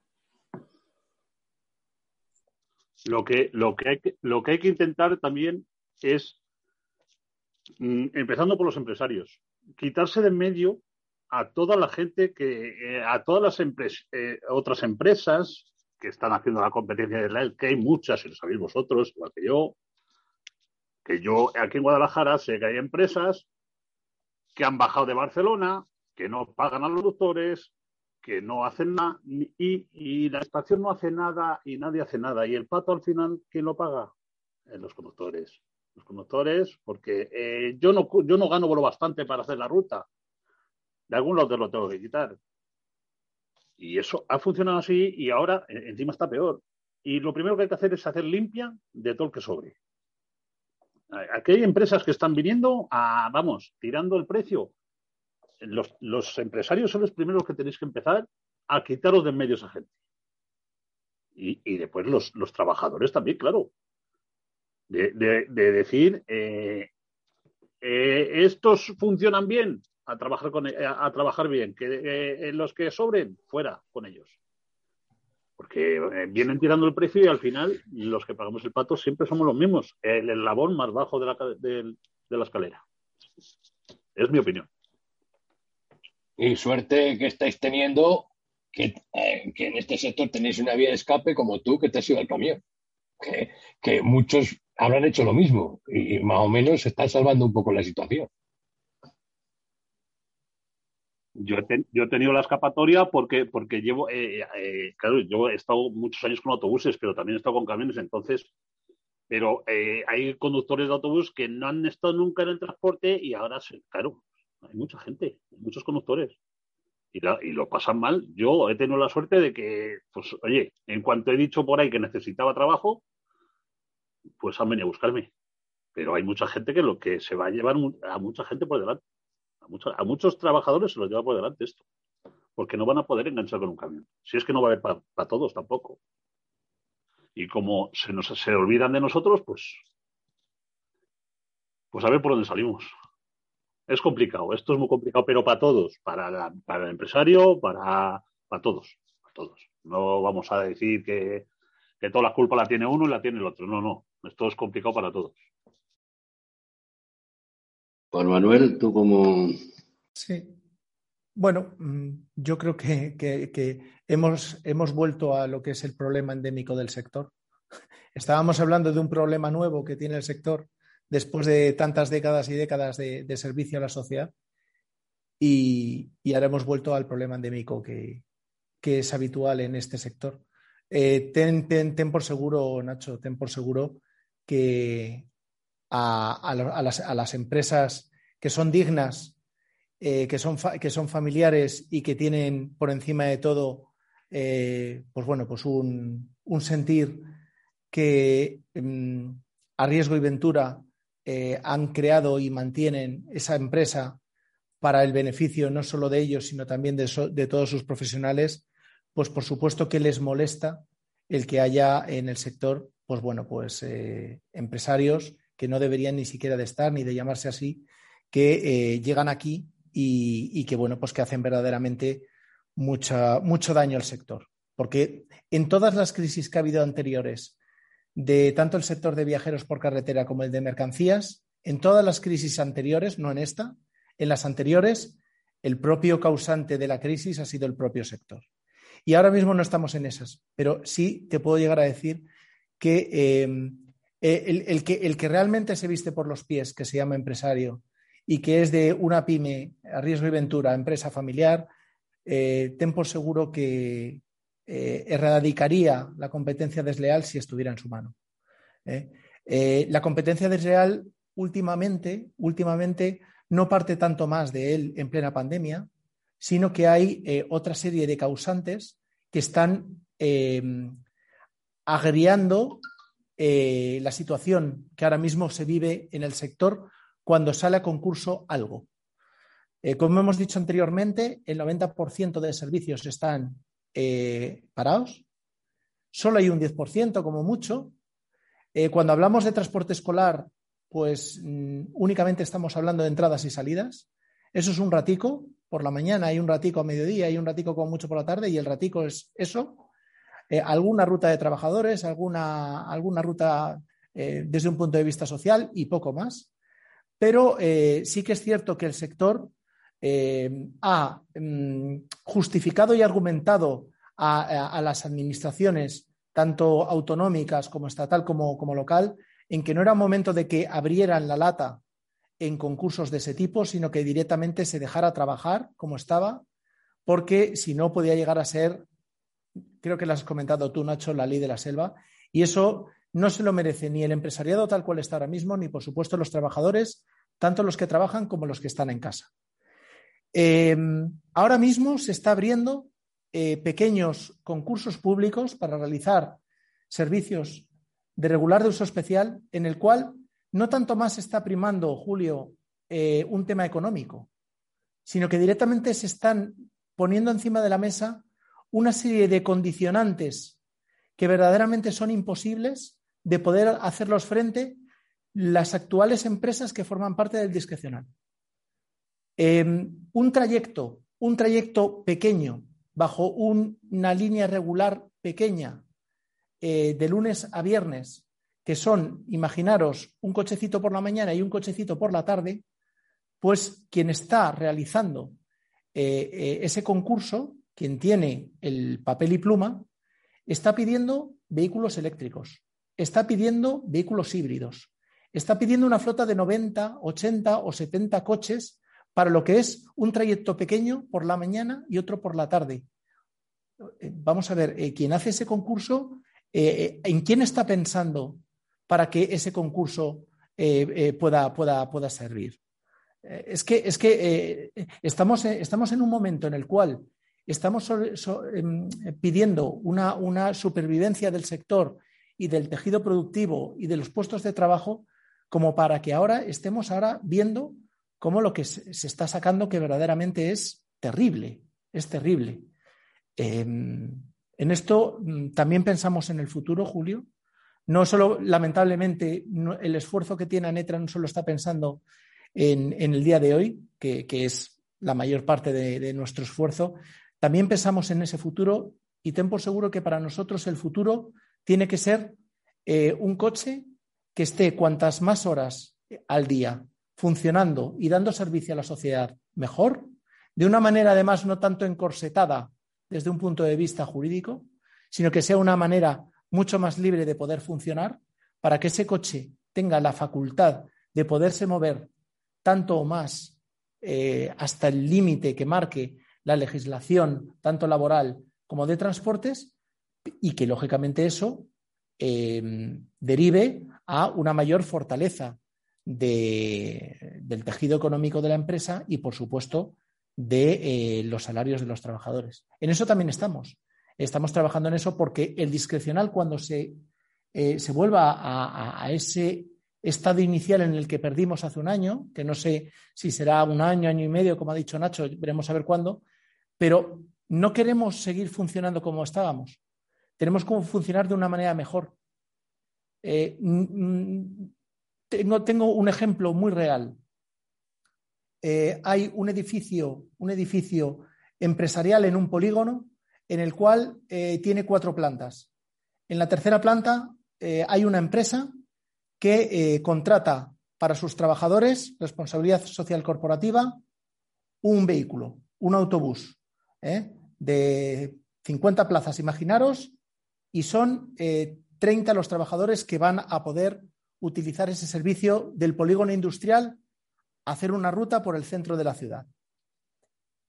Lo que, lo que, hay, que, lo que hay que intentar también es, mm, empezando por los empresarios, quitarse de en medio a toda la gente que, eh, a todas las eh, otras empresas que están haciendo la competencia de Israel, que hay muchas, y lo sabéis vosotros, igual que yo, que yo aquí en Guadalajara sé que hay empresas que han bajado de Barcelona, que no pagan a los doctores, que no hacen nada, y, la estación no hace nada y nadie hace nada. Y el pato al final, ¿quién lo paga? Eh, los conductores. Los conductores, porque eh, yo, no, yo no gano lo bastante para hacer la ruta. De algún lado te lo tengo que quitar. Y eso ha funcionado así y ahora e, encima está peor. Y lo primero que hay que hacer es hacer limpia de todo el que sobre. Aquí hay empresas que están viniendo a, vamos, tirando el precio. Los, empresarios son los primeros que tenéis que empezar a quitaros de en medio esa gente. Y, después los, trabajadores también, claro. De, decir, eh, eh, estos funcionan bien, a trabajar, con, a, trabajar bien. Que eh, los que sobren, fuera con ellos. Porque eh, vienen tirando el precio y al final los que pagamos el pato siempre somos los mismos. El eslabón más bajo de, la escalera. Es mi opinión. Y suerte que estáis teniendo que, eh, que, en este sector tenéis una vía de escape como tú que te has ido al camión. Que, que muchos habrán hecho lo mismo y más o menos se está salvando un poco la situación. Yo he, tenido la escapatoria porque, porque llevo, eh, eh, claro, yo he estado muchos años con autobuses, pero también he estado con camiones, entonces, pero eh, hay conductores de autobús que no han estado nunca en el transporte y ahora, claro, hay mucha gente, muchos conductores. Y, lo pasan mal. Yo he tenido la suerte de que, pues, oye, en cuanto he dicho por ahí que necesitaba trabajo, pues han venido a buscarme. Pero hay mucha gente que lo que se va a llevar a mucha gente por delante a muchos trabajadores se los lleva por delante esto, porque no van a poder enganchar con un camión. Si es que no va a haber para todos tampoco. Y como se nos se olvidan de nosotros, pues, pues a ver por dónde salimos. Es complicado, esto es muy complicado, pero para todos, para, para el empresario, para, para todos, para todos. No vamos a decir que, que toda la culpa la tiene uno y la tiene el otro. No, no. Esto es complicado para todos. Juan Manuel, tú como... Sí. Bueno, mm, yo creo que, hemos, hemos vuelto a lo que es el problema endémico del sector. Estábamos hablando de un problema nuevo que tiene el sector después de tantas décadas y décadas de, servicio a la sociedad y, ahora hemos vuelto al problema endémico que, es habitual en este sector. Eh, ten, ten, por seguro, Nacho, ten por seguro que a, las, empresas que son dignas, eh, que, son que, son familiares y que tienen por encima de todo, eh, pues bueno, pues un, sentir que mm, a riesgo y ventura eh, han creado y mantienen esa empresa para el beneficio no solo de ellos, sino también de, todos sus profesionales, pues por supuesto que les molesta el que haya en el sector, pues bueno, pues empresarios que no deberían ni siquiera de estar ni de llamarse así, que eh, llegan aquí y, que, bueno, pues que hacen verdaderamente mucho daño al sector. Porque en todas las crisis que ha habido anteriores, de tanto el sector de viajeros por carretera como el de mercancías, en todas las crisis anteriores, no en esta, en las anteriores, el propio causante de la crisis ha sido el propio sector. Y ahora mismo no estamos en esas, pero sí te puedo llegar a decir que eh, el, que, el que realmente se viste por los pies, que se llama empresario, y que es de una pyme a riesgo y ventura, empresa familiar, ten por seguro que erradicaría la competencia desleal si estuviera en su mano. la competencia desleal últimamente, últimamente no parte tanto más de él en plena pandemia, sino que hay eh, otra serie de causantes que están eh, agriando eh, la situación que ahora mismo se vive en el sector cuando sale a concurso algo. como hemos dicho anteriormente, el 90% de servicios están parados, solo hay un 10% como mucho. cuando hablamos de transporte escolar, pues mm, únicamente estamos hablando de entradas y salidas. Eso es un ratico por la mañana, hay un ratico a mediodía, hay un ratico como mucho por la tarde y el ratico es eso. Eh, alguna ruta de trabajadores, alguna, alguna ruta eh, desde un punto de vista social y poco más. Pero eh, sí que es cierto que el sector ha mm, justificado y argumentado a, las administraciones, tanto autonómicas como estatal como, como local, en que no era momento de que abrieran la lata en concursos de ese tipo, sino que directamente se dejara trabajar como estaba, porque si no podía llegar a ser, creo que lo has comentado tú, Nacho, la ley de la selva, y eso no se lo merece ni el empresariado tal cual está ahora mismo, ni por supuesto los trabajadores, tanto los que trabajan como los que están en casa. Em, ahora mismo se está abriendo eh, pequeños concursos públicos para realizar servicios de regular de uso especial en el cual no tanto más está primando, Julio, eh, un tema económico, sino que directamente se están poniendo encima de la mesa una serie de condicionantes que verdaderamente son imposibles de poder hacerlos frente las actuales empresas que forman parte del discrecional. Em, un trayecto, un trayecto pequeño, bajo una línea regular pequeña, eh, de lunes a viernes, que son, imaginaros, un cochecito por la mañana y un cochecito por la tarde, pues quien está realizando eh, eh, ese concurso, quien tiene el papel y pluma, está pidiendo vehículos eléctricos, está pidiendo vehículos híbridos, está pidiendo una flota de 90, 80 o 70 coches para lo que es un trayecto pequeño por la mañana y otro por la tarde. Vamos a ver, quien hace ese concurso eh, ¿en quién está pensando para que ese concurso eh, eh, pueda, pueda, pueda, servir? es que, es que estamos, estamos, en un momento en el cual estamos em, pidiendo una, una, supervivencia del sector y del tejido productivo y de los puestos de trabajo como para que ahora estemos ahora viendo cómo lo que se está sacando que verdaderamente es terrible, es terrible. Em, en esto mm, también pensamos en el futuro, Julio. No solo, lamentablemente, el esfuerzo que tiene Anetra no solo está pensando en, el día de hoy, que, es la mayor parte de, nuestro esfuerzo, también pensamos en ese futuro y ten por seguro que para nosotros el futuro tiene que ser eh, un coche que esté cuantas más horas al día funcionando y dando servicio a la sociedad mejor, de una manera además no tanto encorsetada desde un punto de vista jurídico, sino que sea una manera mucho más libre de poder funcionar para que ese coche tenga la facultad de poderse mover tanto o más eh, hasta el límite que marque la legislación, tanto laboral como de transportes, y que lógicamente eso eh, derive a una mayor fortaleza del tejido económico de la empresa y, por supuesto, de eh, los salarios de los trabajadores. En eso también estamos. Estamos trabajando en eso porque el discrecional, cuando se, eh, se vuelva a, ese estado inicial en el que perdimos hace un año, que no sé si será un año, año y medio, como ha dicho Nacho, veremos a ver cuándo, pero no queremos seguir funcionando como estábamos. Tenemos que funcionar de una manera mejor. Eh, tengo, tengo un ejemplo muy real. Eh, hay un edificio, un edificio empresarial en un polígono en el cual eh, tiene cuatro plantas. En la tercera planta eh, hay una empresa que contrata para sus trabajadores, responsabilidad social corporativa, un vehículo, un autobús de 50 plazas, imaginaros, y son 30 los trabajadores que van a poder utilizar ese servicio del polígono industrial, hacer una ruta por el centro de la ciudad.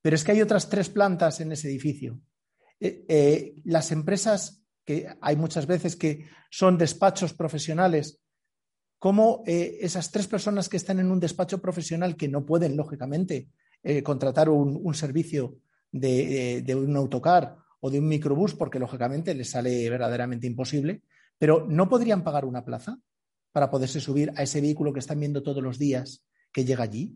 Pero es que hay otras tres plantas en ese edificio. Eh, eh, las empresas, que hay muchas veces que son despachos profesionales, como eh, esas tres personas que están en un despacho profesional que no pueden, lógicamente, contratar un, servicio de, de, un autocar o de un microbús, porque lógicamente les sale verdaderamente imposible, pero no podrían pagar una plaza para poderse subir a ese vehículo que están viendo todos los días que llega allí.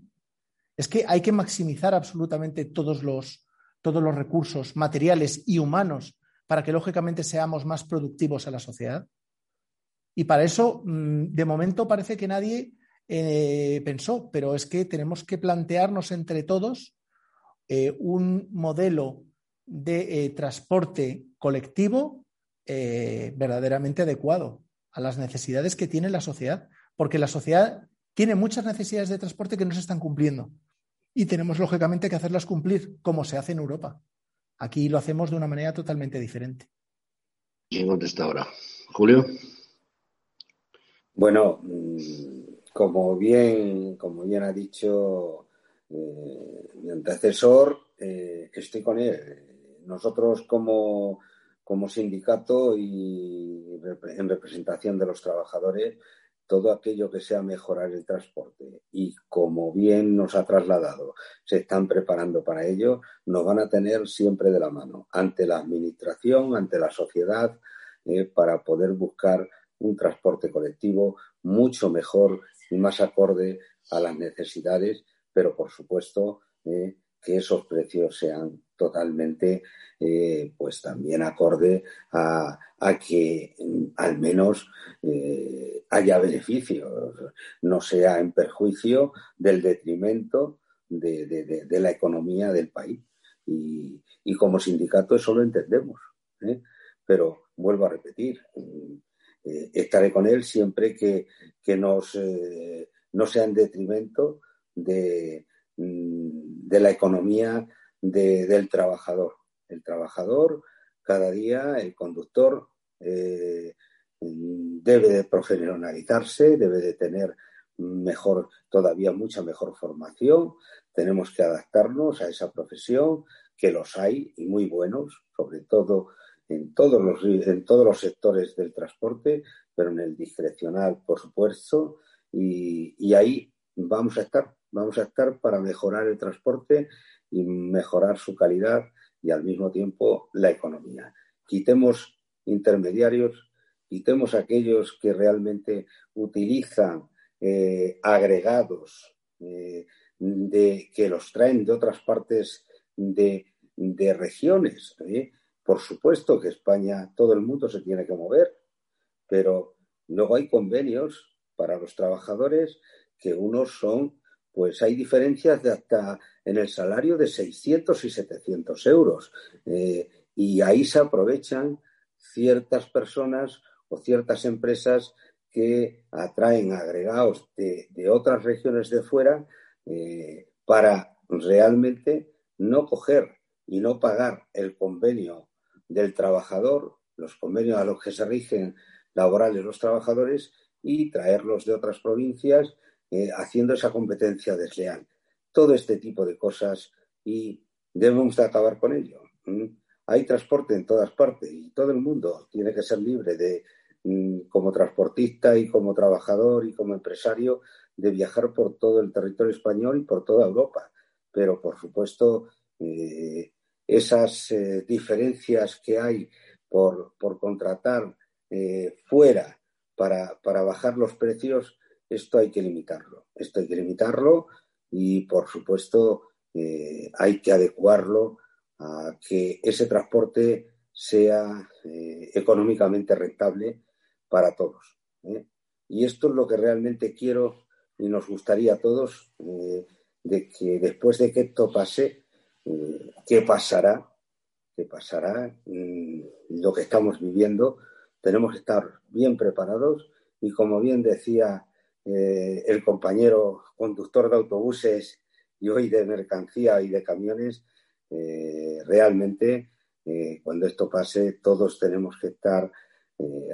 Es que hay que maximizar absolutamente todos los, todos los recursos materiales y humanos para que lógicamente seamos más productivos a la sociedad. Y para eso, mm, de momento, parece que nadie eh, pensó, pero es que tenemos que plantearnos entre todos eh, un modelo de eh, transporte colectivo verdaderamente adecuado a las necesidades que tiene la sociedad, porque la sociedad tiene muchas necesidades de transporte que no se están cumpliendo y tenemos lógicamente que hacerlas cumplir como se hace en Europa. Aquí lo hacemos de una manera totalmente diferente. ¿Quién contesta ahora? Julio. Bueno, mm, como bien, como bien ha dicho eh, mi antecesor, eh, estoy con él. Nosotros como, como sindicato y en representación de los trabajadores todo aquello que sea mejorar el transporte. Y como bien nos ha trasladado, se están preparando para ello, nos van a tener siempre de la mano ante la administración, ante la sociedad, eh, para poder buscar un transporte colectivo mucho mejor y más acorde a las necesidades, pero por supuesto eh, que esos precios sean totalmente, eh, pues también acorde a, que al menos eh, haya beneficios, no sea en perjuicio del detrimento de, la economía del país. Y, como sindicato eso lo entendemos. ¿eh? Pero vuelvo a repetir, estaré con él siempre que, que no sea en detrimento de, mm, de la economía del trabajador. El trabajador, cada día, el conductor, eh, debe de profesionalizarse, debe de tener mejor, todavía mucha mejor formación. Tenemos que adaptarnos a esa profesión, que los hay y muy buenos, sobre todo en todos los, en todos los sectores del transporte, pero en el discrecional, por supuesto, y, y ahí vamos a estar, vamos a estar para mejorar el transporte y mejorar su calidad y al mismo tiempo la economía. Quitemos intermediarios, quitemos aquellos que realmente utilizan eh, agregados eh, de, que los traen de otras partes de, de regiones. ¿eh? Por supuesto que España, todo el mundo se tiene que mover, pero luego hay convenios para los trabajadores que unos son pues hay diferencias de hasta en el salario de 600 y 700 euros. Eh, y ahí se aprovechan ciertas personas o ciertas empresas que atraen agregados de, otras regiones de fuera eh, para realmente no coger y no pagar el convenio del trabajador, los convenios a los que se rigen laborales los trabajadores y traerlos de otras provincias eh, haciendo esa competencia desleal. Todo este tipo de cosas y debemos de acabar con ello. Hay transporte en todas partes y todo el mundo tiene que ser libre de, mm, como transportista y como trabajador y como empresario, de viajar por todo el territorio español y por toda Europa. Pero, por supuesto, eh, esas eh, diferencias que hay por, contratar fuera para, para, bajar los precios esto hay que limitarlo. Esto hay que limitarlo y, por supuesto, eh, hay que adecuarlo a que ese transporte sea eh, económicamente rentable para todos. ¿eh? Y esto es lo que realmente quiero y nos gustaría a todos de que después de que esto pase, ¿qué pasará? ¿Qué pasará? Mm, lo que estamos viviendo, tenemos que estar bien preparados y como bien decía eh, el compañero conductor de autobuses y hoy de mercancía y de camiones, eh, realmente eh, cuando esto pase todos tenemos que estar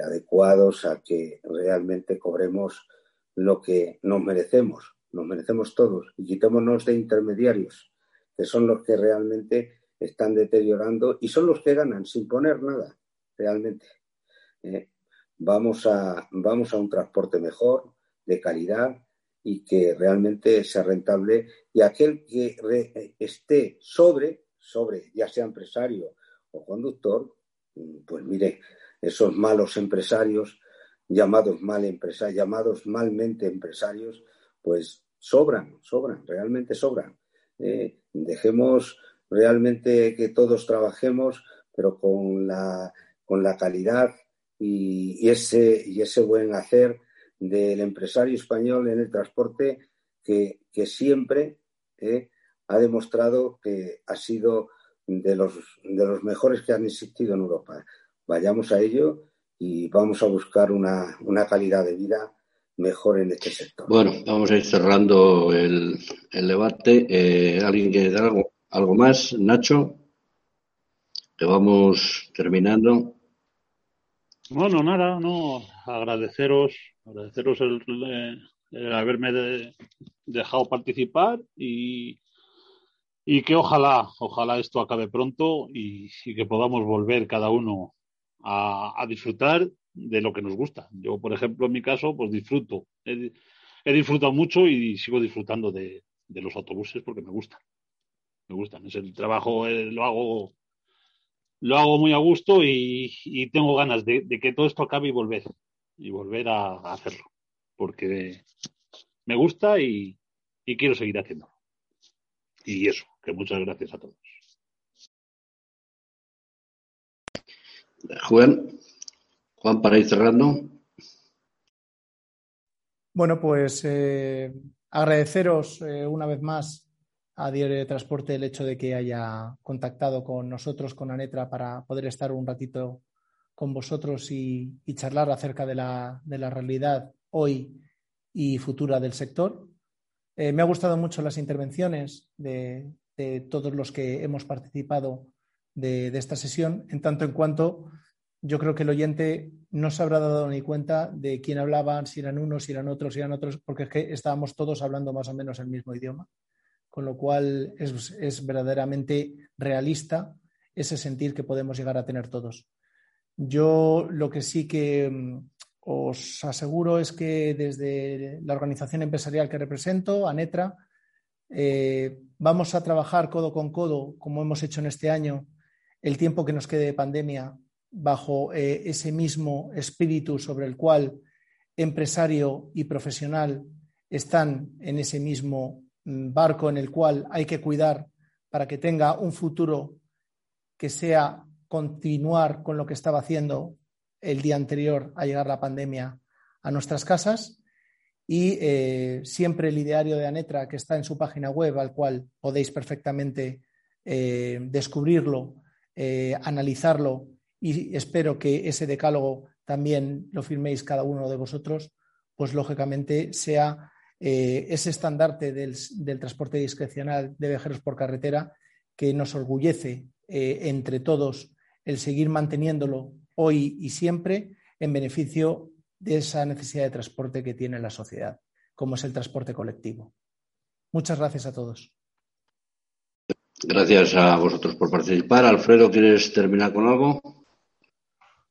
adecuados a que realmente cobremos lo que nos merecemos, nos merecemos todos y quitémonos de intermediarios, que son los que realmente están deteriorando y son los que ganan sin poner nada, realmente. Vamos, a, vamos a un transporte mejor, de calidad y que realmente sea rentable y aquel que esté sobre, sobre, ya sea empresario o conductor, pues mire, esos malos empresarios, llamados mal empresarios, llamados malmente empresarios, pues sobran, sobran, realmente sobran. Eh, dejemos realmente que todos trabajemos, pero con la, con la calidad y, ese, y ese buen hacer del empresario español en el transporte que, siempre eh, ha demostrado que ha sido de los, de los mejores que han existido en Europa. Vayamos a ello y vamos a buscar una, una calidad de vida mejor en este sector. Bueno, vamos a ir cerrando el, el debate. Eh, ¿Alguien quiere dar algo, algo más? Nacho, que vamos terminando. Bueno, nada, no, agradeceros, agradeceros el, haberme dejado participar y, y que ojalá, ojalá esto acabe pronto y, que podamos volver cada uno a, disfrutar de lo que nos gusta. Yo, por ejemplo, en mi caso, pues disfruto. He, disfrutado mucho y sigo disfrutando de, los autobuses porque me gustan. Me gustan. Es el trabajo, eh, lo hago lo hago muy a gusto y, tengo ganas de, que todo esto acabe y volver, y volver a, hacerlo, porque me gusta y, quiero seguir haciéndolo. Y eso, que muchas gracias a todos. Juan, Juan, para ir cerrando. Bueno, pues eh, agradeceros eh, una vez más a Diario de Transporte el hecho de que haya contactado con nosotros, con Anetra, para poder estar un ratito con vosotros y, charlar acerca de la, realidad hoy y futura del sector. Eh, me ha gustado mucho las intervenciones de, todos los que hemos participado de, esta sesión, en tanto en cuanto yo creo que el oyente no se habrá dado ni cuenta de quién hablaban, si eran unos, si eran otros, si eran otros, porque es que estábamos todos hablando más o menos el mismo idioma con lo cual es, verdaderamente realista ese sentir que podemos llegar a tener todos. Yo lo que sí que mm, os aseguro es que desde la organización empresarial que represento, ANETRA, eh, vamos a trabajar codo con codo, como hemos hecho en este año, el tiempo que nos quede de pandemia, bajo eh, ese mismo espíritu sobre el cual empresario y profesional están en ese mismo barco en el cual hay que cuidar para que tenga un futuro que sea continuar con lo que estaba haciendo el día anterior a llegar la pandemia a nuestras casas. Y eh, siempre el ideario de Anetra que está en su página web al cual podéis perfectamente eh, descubrirlo, eh, analizarlo y espero que ese decálogo también lo firméis cada uno de vosotros, pues lógicamente sea eh, ese estandarte del, transporte discrecional de viajeros por carretera que nos orgullece eh, entre todos el seguir manteniéndolo hoy y siempre en beneficio de esa necesidad de transporte que tiene la sociedad, como es el transporte colectivo. Muchas gracias a todos. Gracias a vosotros por participar. Alfredo, ¿quieres terminar con algo?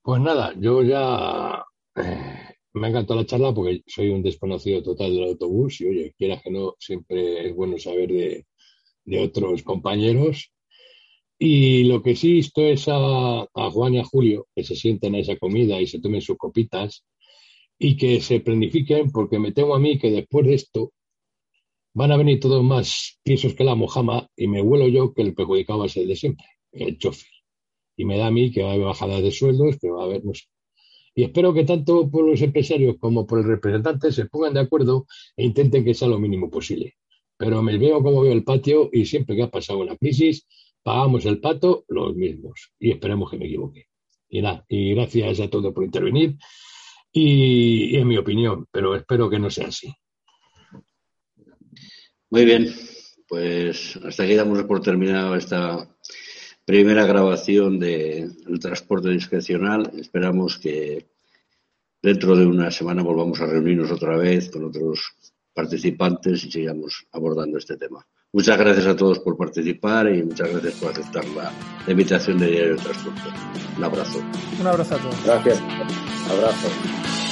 Pues nada, yo ya eh, me ha encantado la charla porque soy un desconocido total del autobús y, oye, quiera que no, siempre es bueno saber de, otros compañeros. Y lo que sí esto es a, Juan y a Julio que se sienten a esa comida y se tomen sus copitas y que se planifiquen porque me temo a mí que después de esto van a venir todos más pisos que la mojama y me huelo yo que el perjudicado va a ser el de siempre, el chofer. Y me da a mí que va a haber bajadas de sueldos, que va a haber, no sé, y espero que tanto por los empresarios como por el representante se pongan de acuerdo e intenten que sea lo mínimo posible. Pero me veo como veo el patio y siempre que ha pasado una crisis, pagamos el pato los mismos. Y esperemos que me equivoque. Y nada, y gracias a todos por intervenir. Y, en mi opinión, pero espero que no sea así. Muy bien, pues hasta aquí damos por terminado esta primera grabación del transporte discrecional. Esperamos que dentro de una semana volvamos a reunirnos otra vez con otros participantes y sigamos abordando este tema. Muchas gracias a todos por participar y muchas gracias por aceptar la, invitación de Diario de Transporte. Un abrazo. Un abrazo a todos. Gracias. Abrazo.